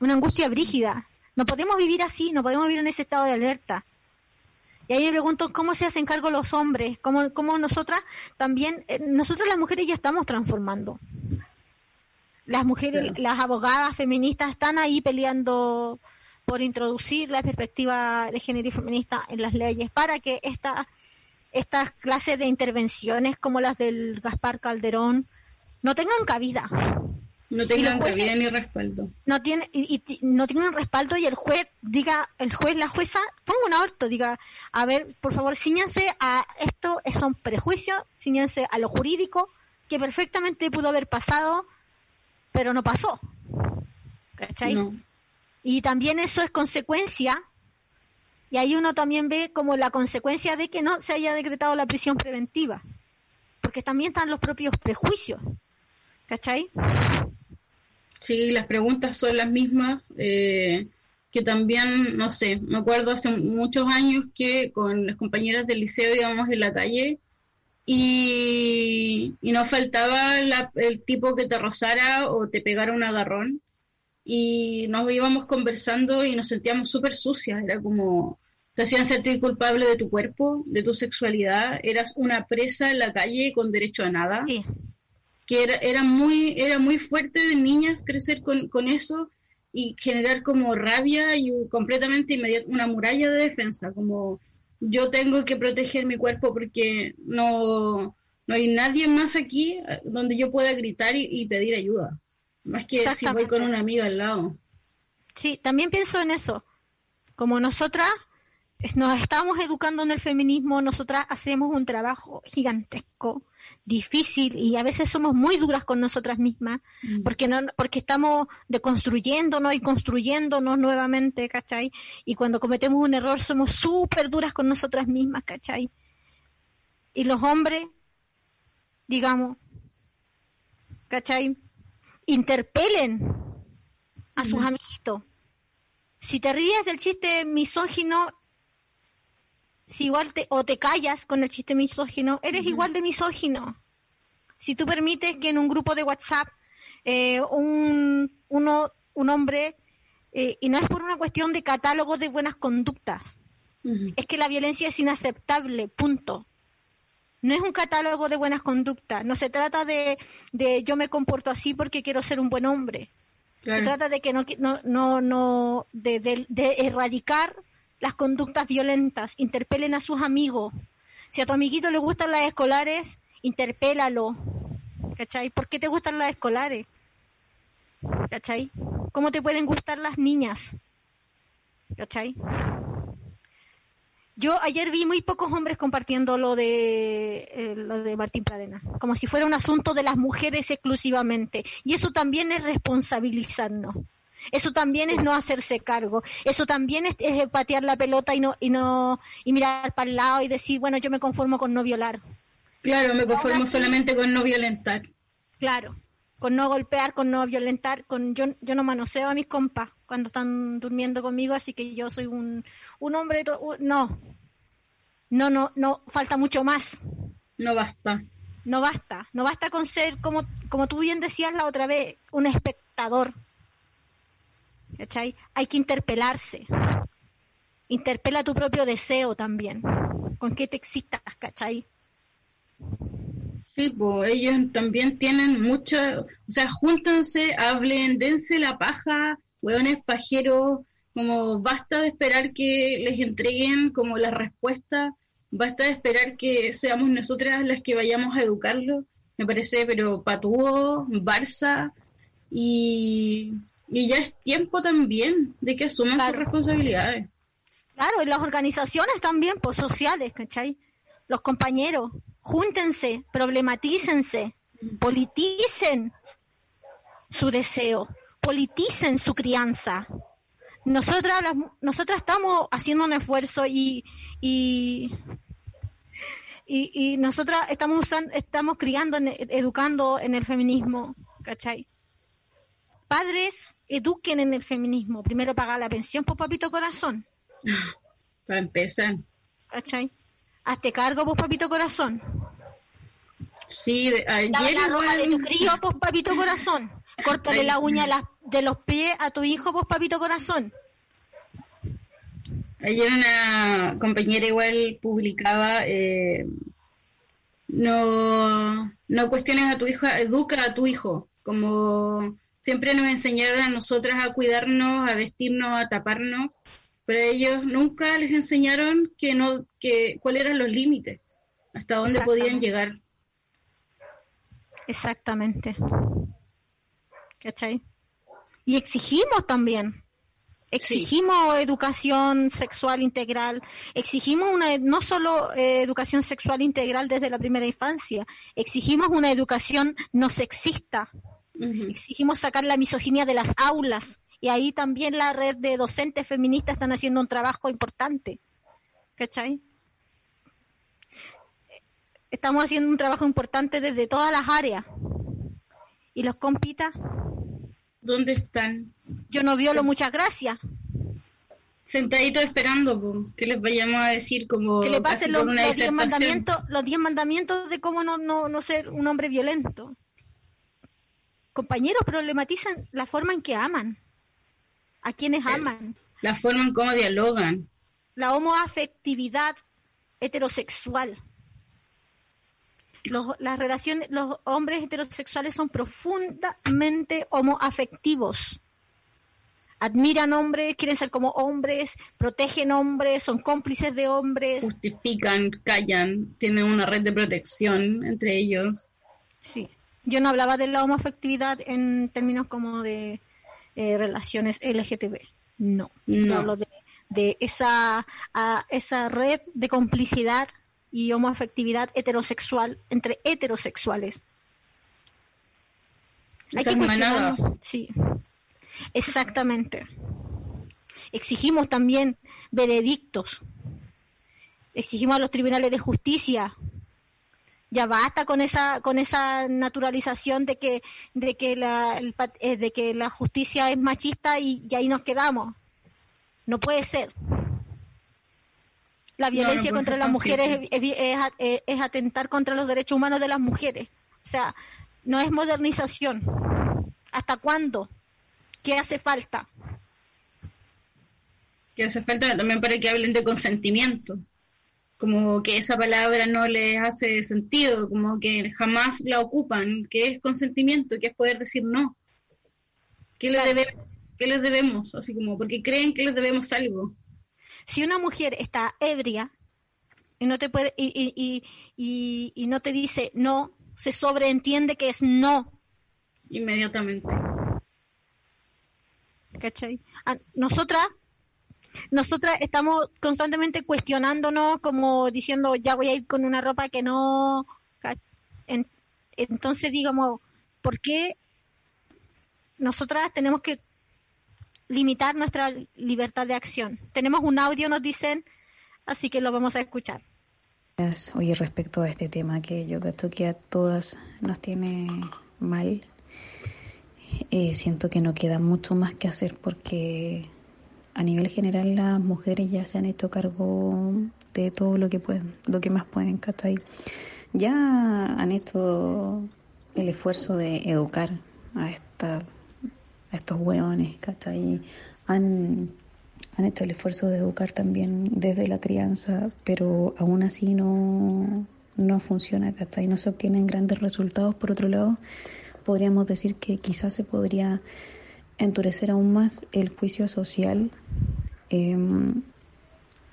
Una angustia brígida. No podemos vivir así, no podemos vivir en ese estado de alerta. Y ahí me pregunto cómo se hacen cargo los hombres, cómo, cómo nosotras también, eh, nosotros las mujeres ya estamos transformando. Las mujeres, las abogadas feministas están ahí peleando por introducir la perspectiva de género y feminista en las leyes para que esta, estas clases de intervenciones como las del Gaspar Calderón no tengan cabida. No tengan cabida ni respaldo. No tiene y, no tienen respaldo y el juez diga, el juez, la jueza, ponga un aborto, diga, a ver, por favor, ciñanse a esto, son prejuicios, ciñanse a lo jurídico, que perfectamente pudo haber pasado, pero no pasó. ¿Cachai? Y también eso es consecuencia, y ahí uno también ve como la consecuencia de que no se haya decretado la prisión preventiva, porque también están los propios prejuicios. ¿Cachai? Sí, las preguntas son las mismas, eh, que también, no sé, me acuerdo hace muchos años que con las compañeras del liceo íbamos en la calle y, y nos faltaba el tipo que te rozara o te pegara un agarrón y nos íbamos conversando y nos sentíamos súper sucias, era como te hacían sentir culpable de tu cuerpo, de tu sexualidad, eras una presa en la calle con derecho a nada. Sí que era, era, muy, era muy fuerte de niñas crecer con, con eso y generar como rabia y completamente inmediata, una muralla de defensa, como yo tengo que proteger mi cuerpo porque no, no hay nadie más aquí eh, donde yo pueda gritar y, pedir ayuda, más que si voy con una amiga al lado. Sí, también pienso en eso. Como nosotras nos estamos educando en el feminismo, nosotras hacemos un trabajo gigantesco difícil y a veces somos muy duras con nosotras mismas mm. porque no porque estamos deconstruyéndonos y construyéndonos nuevamente, ¿cachai? Y cuando cometemos un error somos súper duras con nosotras mismas, ¿cachai? Y los hombres, digamos, ¿cachai? Interpelen a sus mm. amiguitos. Si te ríes del chiste misógino, si igual te, o te callas con el chiste misógino, eres igual de misógino. Si tú permites que en un grupo de WhatsApp eh, un, uno, un hombre, eh, y no es por una cuestión de catálogo de buenas conductas, es que la violencia es inaceptable, punto. No es un catálogo de buenas conductas, no se trata de, de yo me comporto así porque quiero ser un buen hombre. Se trata de que no, no, no, no de, de, de erradicar las conductas violentas, interpelen a sus amigos. Si a tu amiguito le gustan las escolares, interpélalo. ¿Cachai? ¿Por qué te gustan las escolares? ¿Cachai? ¿Cómo te pueden gustar las niñas? ¿Cachai? Yo ayer vi muy pocos hombres compartiendo lo de eh, lo de Martín Pradena, como si fuera un asunto de las mujeres exclusivamente. Y eso también es responsabilizarnos. Eso también es no hacerse cargo. Eso también es, patear la pelota y no y no y mirar para el lado y decir, bueno, yo me conformo con no violar. Claro, me conformo solamente con no violentar. Claro. con no golpear, con no violentar, con yo, yo no manoseo a mis compas cuando están durmiendo conmigo, así que yo soy un, un hombre, no, no, no, no, falta mucho más. No basta. No basta, no basta con ser, como, como tú bien decías la otra vez, un espectador. ¿Cachai? Hay que interpelarse. Interpela tu propio deseo también. ¿Con qué te excitas, cachai? Sí, pues ellos también tienen mucha, o sea, júntanse, hablen, dense la paja, hueones pajeros, como basta de esperar que les entreguen como la respuesta, basta de esperar que seamos nosotras las que vayamos a educarlo, me parece, pero Patuo, Barça, y, ya es tiempo también de que asuman sus responsabilidades. Claro, y las organizaciones también, pues sociales, ¿cachai? Los compañeros, júntense, problematícense, politicen su deseo, politicen su crianza. Nosotras, nosotras estamos haciendo un esfuerzo y, y, y, nosotras estamos usando, estamos criando, educando en el feminismo, ¿cachai? Padres, eduquen en el feminismo. Primero pagar la pensión por papito corazón. Para empezar. ¿Cachai? Hazte cargo, vos, papito corazón. Sí, ayer la ropa de tu crío, vos, papito corazón. Córtale la uña de los pies a tu hijo, vos, papito corazón. Ayer una compañera igual publicaba, eh, no, no cuestiones a tu hijo, educa a tu hijo. Como siempre nos enseñaron a nosotras a cuidarnos, a vestirnos, a taparnos pero ellos nunca les enseñaron que no que cuáles eran los límites, hasta dónde podían llegar. Exactamente. ¿Cachai? Y exigimos también. Exigimos educación sexual integral, exigimos una no solo eh, educación sexual integral desde la primera infancia, exigimos una educación no sexista. Exigimos sacar la misoginia de las aulas, y ahí también la red de docentes feministas están haciendo un trabajo importante. ¿Cachai? Estamos haciendo un trabajo importante desde todas las áreas. ¿Y los compitas? ¿Dónde están? Yo no violo, muchas gracias. Sentaditos esperando que les vayamos a decir como... Que le pasen los, diez mandamientos, los diez mandamientos de cómo no, no, no ser un hombre violento. Compañeros problematizan la forma en que aman a quienes aman. La forma en cómo dialogan. La homoafectividad heterosexual. Los, las relaciones, los hombres heterosexuales son profundamente homoafectivos. Admiran hombres, quieren ser como hombres, protegen hombres, son cómplices de hombres. Justifican, callan, tienen una red de protección entre ellos. Sí. Yo no hablaba de la homoafectividad en términos como de eh, relaciones LGTB. No, no. hablo de, esa, esa red de complicidad y homoafectividad heterosexual entre heterosexuales. Hay que Sí, exactamente. Exigimos también veredictos. Exigimos a los tribunales de justicia ya basta con esa con esa naturalización de que de que la eh, de que la justicia es machista y, ahí nos quedamos. No puede ser. La violencia contra las mujeres es, atentar contra los derechos humanos de las mujeres. O sea no es modernización. Hasta cuándo qué hace falta qué hace falta también para que hablen de consentimiento como que esa palabra no les hace sentido, como que jamás la ocupan, que es consentimiento, que es poder decir no. ¿Qué les debemos? ¿Qué les debemos? Así como, porque creen que les debemos algo. Si una mujer está ebria y no te puede y, y, y, y no te dice no, se sobreentiende que es no. Inmediatamente. ¿Cachai? Ah, nosotras nosotras estamos constantemente cuestionándonos, como diciendo, ya voy a ir con una ropa que no... entonces, digamos, ¿por qué nosotras tenemos que limitar nuestra libertad de acción? Tenemos un audio, nos dicen, así que lo vamos a escuchar. Oye, respecto a este tema que yo creo que a todas nos tiene mal, eh, siento que no queda mucho más que hacer porque a nivel general las mujeres ya se han hecho cargo de todo lo que pueden, lo que más pueden, ¿cachai? Ya han hecho el esfuerzo de educar a, esta, a estos hueones, ¿cachai? Han, han hecho el esfuerzo de educar también desde la crianza, pero aún así no, no funciona, ¿cachai? No se obtienen grandes resultados. Por otro lado, podríamos decir que quizás se podría endurecer aún más el juicio social em,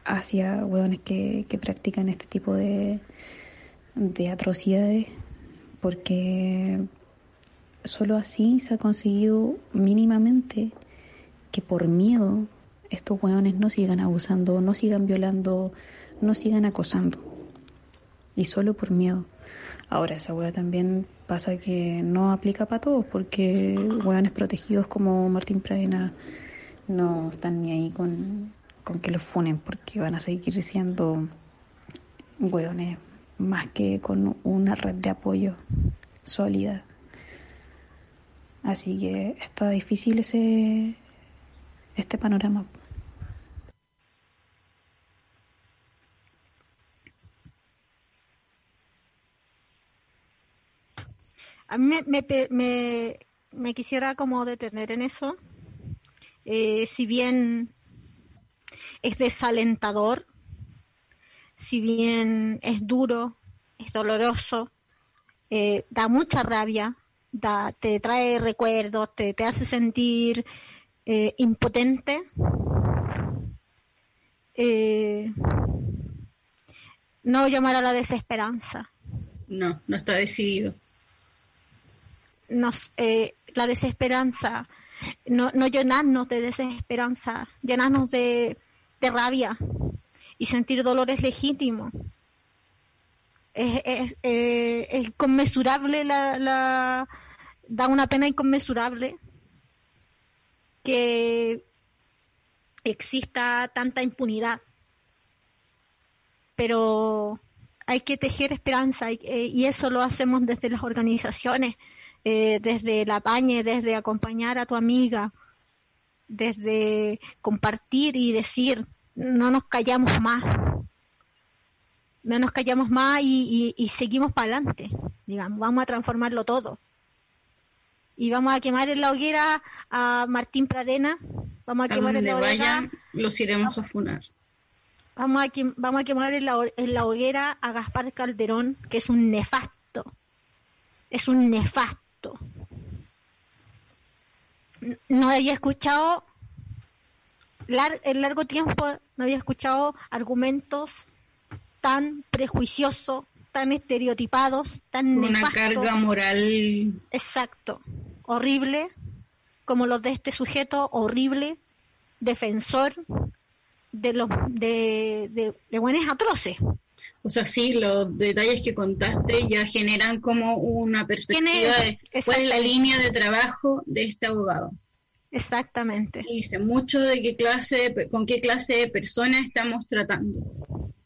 hacia hueones que, practican este tipo de, de atrocidades, porque solo así se ha conseguido mínimamente que por miedo estos hueones no sigan abusando, no sigan violando, no sigan acosando. Y solo por miedo. Ahora, esa hueá también pasa que no aplica para todos, porque hueones protegidos como Martín Pradena no están ni ahí con, que los funen, porque van a seguir siendo hueones más que con una red de apoyo sólida. Así que está difícil ese este panorama. A mí me, me, quisiera como detener en eso. Eh, si bien es desalentador, si bien es duro, es doloroso, eh, da mucha rabia, da, te trae recuerdos, te, te hace sentir eh, impotente. no llamar a la desesperanza. No, no está decidido nos, eh, la desesperanza, no, no llenarnos de desesperanza, llenarnos de, de rabia y sentir dolores legítimos. Es, es, eh, es la, la, da una pena inconmensurable que exista tanta impunidad. Pero hay que tejer esperanza y, eh, y eso lo hacemos desde las organizaciones, eh, desde la pañe, desde acompañar a tu amiga, desde compartir y decir, no nos callamos más, no nos callamos más y, seguimos para adelante, digamos, vamos a transformarlo todo. Y vamos a quemar en la hoguera a Martín Pradena, vamos a, quemar en la hoguera. los iremos a funar. Vamos a, vamos a quemar en la, en la hoguera a Gaspar Calderón, que es un nefasto. Es un nefasto no había escuchado en largo tiempo no había escuchado argumentos tan prejuiciosos, tan estereotipados, tan una carga moral exacto, horrible, como los de este sujeto horrible, defensor de los de, de, de buenos atroces. O sea, sí, los detalles que contaste ya generan como una perspectiva de cuál es la línea de trabajo de este abogado. Exactamente. Y dice mucho de qué clase, con qué clase de personas estamos tratando.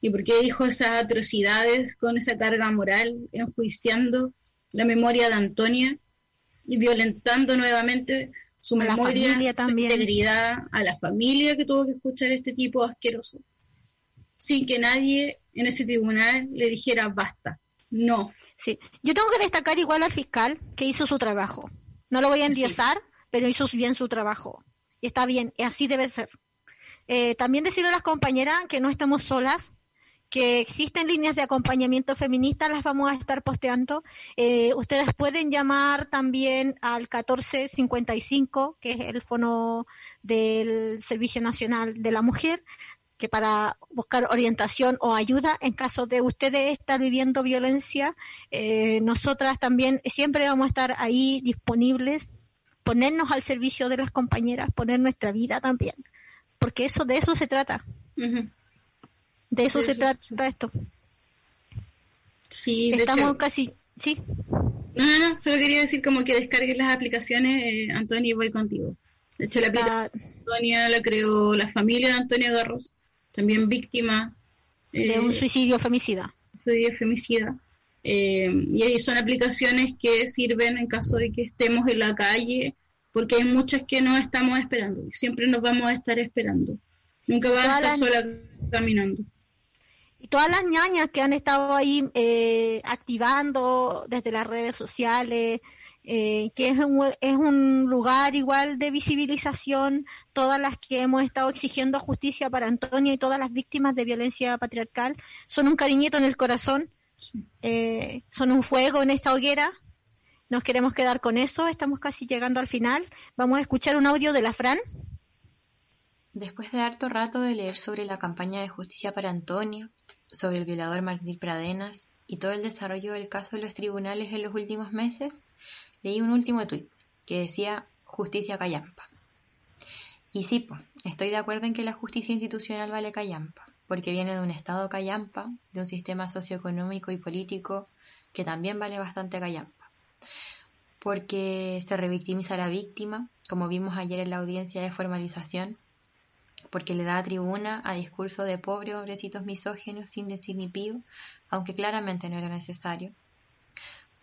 Y por qué dijo esas atrocidades con esa carga moral, enjuiciando la memoria de Antonia y violentando nuevamente su memoria, también. su integridad, a la familia que tuvo que escuchar este tipo asqueroso, sin que nadie en ese tribunal le dijera basta. No. Sí, yo tengo que destacar igual al fiscal que hizo su trabajo. No lo voy a endiosar, pero hizo bien su trabajo. Y está bien, y así debe ser. Eh, también decirle a las compañeras que no estamos solas, que existen líneas de acompañamiento feminista, las vamos a estar posteando. Eh, ustedes pueden llamar también al 1455, que es el fono del Servicio Nacional de la Mujer, que para buscar orientación o ayuda en caso de ustedes estar viviendo violencia, eh, nosotras también siempre vamos a estar ahí disponibles, ponernos al servicio de las compañeras, poner nuestra vida también, porque eso de eso se trata. De eso se trata esto. Sí, estamos casi, sí. No, no, no, solo quería decir como que descargues las aplicaciones, eh, Antonio, voy contigo. De hecho, la aplicación Antonia la creó la familia de Antonio Garros también víctima de un eh, suicidio femicida. Suicidio femicida. Eh, y son aplicaciones que sirven en caso de que estemos en la calle porque hay muchas que nos estamos esperando y siempre nos vamos a estar esperando. Nunca vas a estar sola caminando. Y todas las ñañas que han estado ahí eh, activando desde las redes sociales, eh, que es un, es un lugar igual de visibilización, todas las que hemos estado exigiendo justicia para Antonia y todas las víctimas de violencia patriarcal, son un cariñito en el corazón, eh, son un fuego en esta hoguera. Nos queremos quedar con eso, estamos casi llegando al final. Vamos a escuchar un audio de la Fran. Después de harto rato de leer sobre la campaña de justicia para Antonia, sobre el violador Martín Pradenas y todo el desarrollo del caso en los tribunales en los últimos meses, leí un último tuit que decía justicia callampa. Y sí, estoy de acuerdo en que la justicia institucional vale callampa, porque viene de un Estado callampa, de un sistema socioeconómico y político que también vale bastante callampa. Porque se revictimiza a la víctima, como vimos ayer en la audiencia de formalización, porque le da tribuna a discurso de pobre obrecitos misógenos sin decir ni pío, aunque claramente no era necesario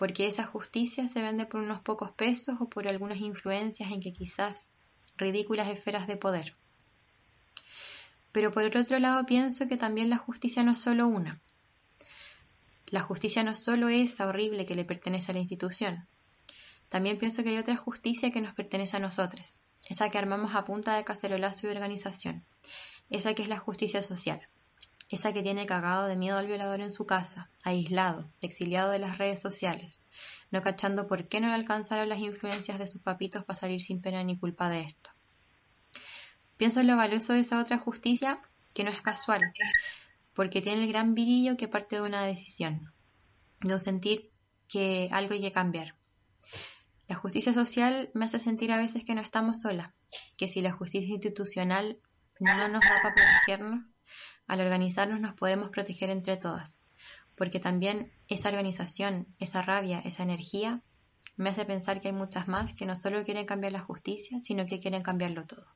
porque esa justicia se vende por unos pocos pesos o por algunas influencias en que quizás ridículas esferas de poder. Pero por el otro lado pienso que también la justicia no es solo una. La justicia no solo es esa horrible que le pertenece a la institución. También pienso que hay otra justicia que nos pertenece a nosotros, esa que armamos a punta de cacerolazo y organización, esa que es la justicia social esa que tiene cagado de miedo al violador en su casa, aislado, exiliado de las redes sociales, no cachando por qué no le alcanzaron las influencias de sus papitos para salir sin pena ni culpa de esto. Pienso en lo valioso de esa otra justicia que no es casual, porque tiene el gran virillo que parte de una decisión, de un sentir que algo hay que cambiar. La justicia social me hace sentir a veces que no estamos solas, que si la justicia institucional no nos da para protegernos, al organizarnos nos podemos proteger entre todas, porque también esa organización, esa rabia, esa energía, me hace pensar que hay muchas más que no solo quieren cambiar la justicia, sino que quieren cambiarlo todo.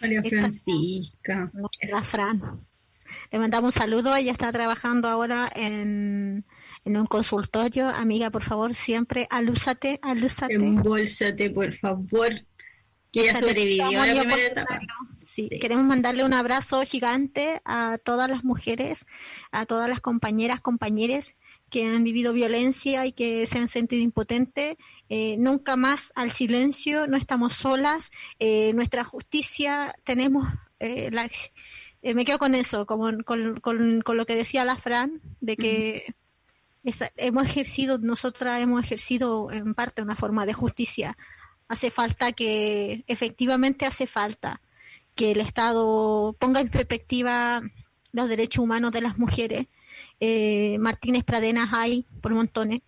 María Francisca. La Fran. Le mandamos un saludo, ella está trabajando ahora en, en un consultorio. Amiga, por favor, siempre alúzate, alúzate. Embolsate, por favor. Que ella sobrevivió a la primera etapa. Sí, queremos mandarle un abrazo gigante a todas las mujeres, a todas las compañeras, compañeros que han vivido violencia y que se han sentido impotentes. Eh, nunca más al silencio, no estamos solas. Eh, nuestra justicia, tenemos eh, la, me quedo con eso, con, con, con, lo que decía la Fran, de que hemos ejercido, nosotras hemos ejercido en parte una forma de justicia. Hace falta que, efectivamente hace falta que el Estado ponga en perspectiva los derechos humanos de las mujeres. Eh, Martínez Pradenas hay por montones,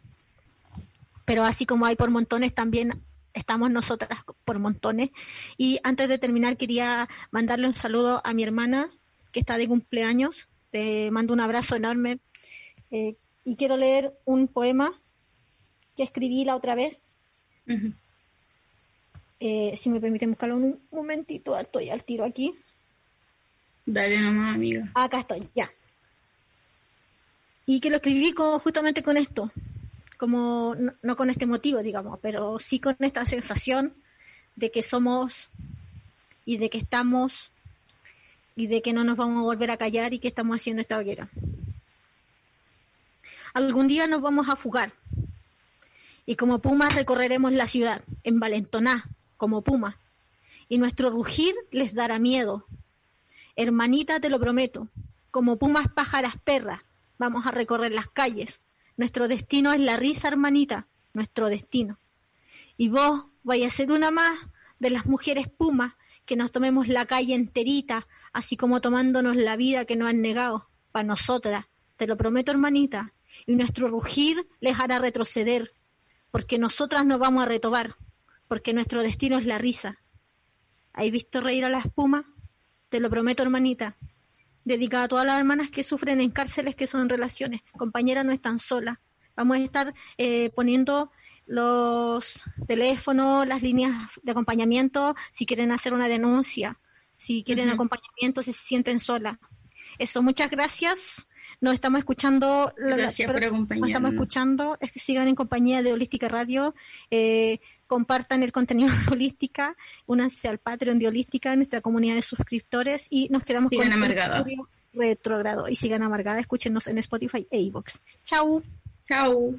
pero así como hay por montones, también estamos nosotras por montones. Y antes de terminar, quería mandarle un saludo a mi hermana que está de cumpleaños. Te mando un abrazo enorme. Eh, y quiero leer un poema que escribí la otra vez. Eh, si me permiten buscarlo un momentito, estoy al tiro aquí. Dale nomás, amiga. Acá estoy, ya. Y que lo escribí justamente con esto, como no, con este motivo, digamos, pero sí con esta sensación de que somos y de que estamos y de que no nos vamos a volver a callar y que estamos haciendo esta hoguera. Algún día nos vamos a fugar y como pumas recorreremos la ciudad, en Valentoná, como puma, y nuestro rugir les dará miedo. Hermanita, te lo prometo, como pumas pájaras perras, vamos a recorrer las calles. Nuestro destino es la risa, hermanita, nuestro destino. Y vos vais a ser una más de las mujeres pumas que nos tomemos la calle enterita, así como tomándonos la vida que nos han negado, para nosotras, te lo prometo, hermanita, y nuestro rugir les hará retroceder, porque nosotras nos vamos a retobar porque nuestro destino es la risa. ¿Has visto reír a la espuma? Te lo prometo, hermanita. Dedicada a todas las hermanas que sufren en cárceles que son relaciones. Compañera, no están solas. Vamos a estar eh, poniendo los teléfonos, las líneas de acompañamiento, si quieren hacer una denuncia, si quieren acompañamiento, si se sienten solas. Eso, muchas gracias. Nos estamos escuchando. Gracias por acompañarnos. estamos escuchando. Es que sigan en compañía de Holística Radio. Eh, compartan el contenido de Holística. Únanse al Patreon de Holística, nuestra comunidad de suscriptores. Y nos quedamos sigan con amargadas. retrogrado. Y sigan amargada. Escúchenos en Spotify e iVoox. Chau. Chao.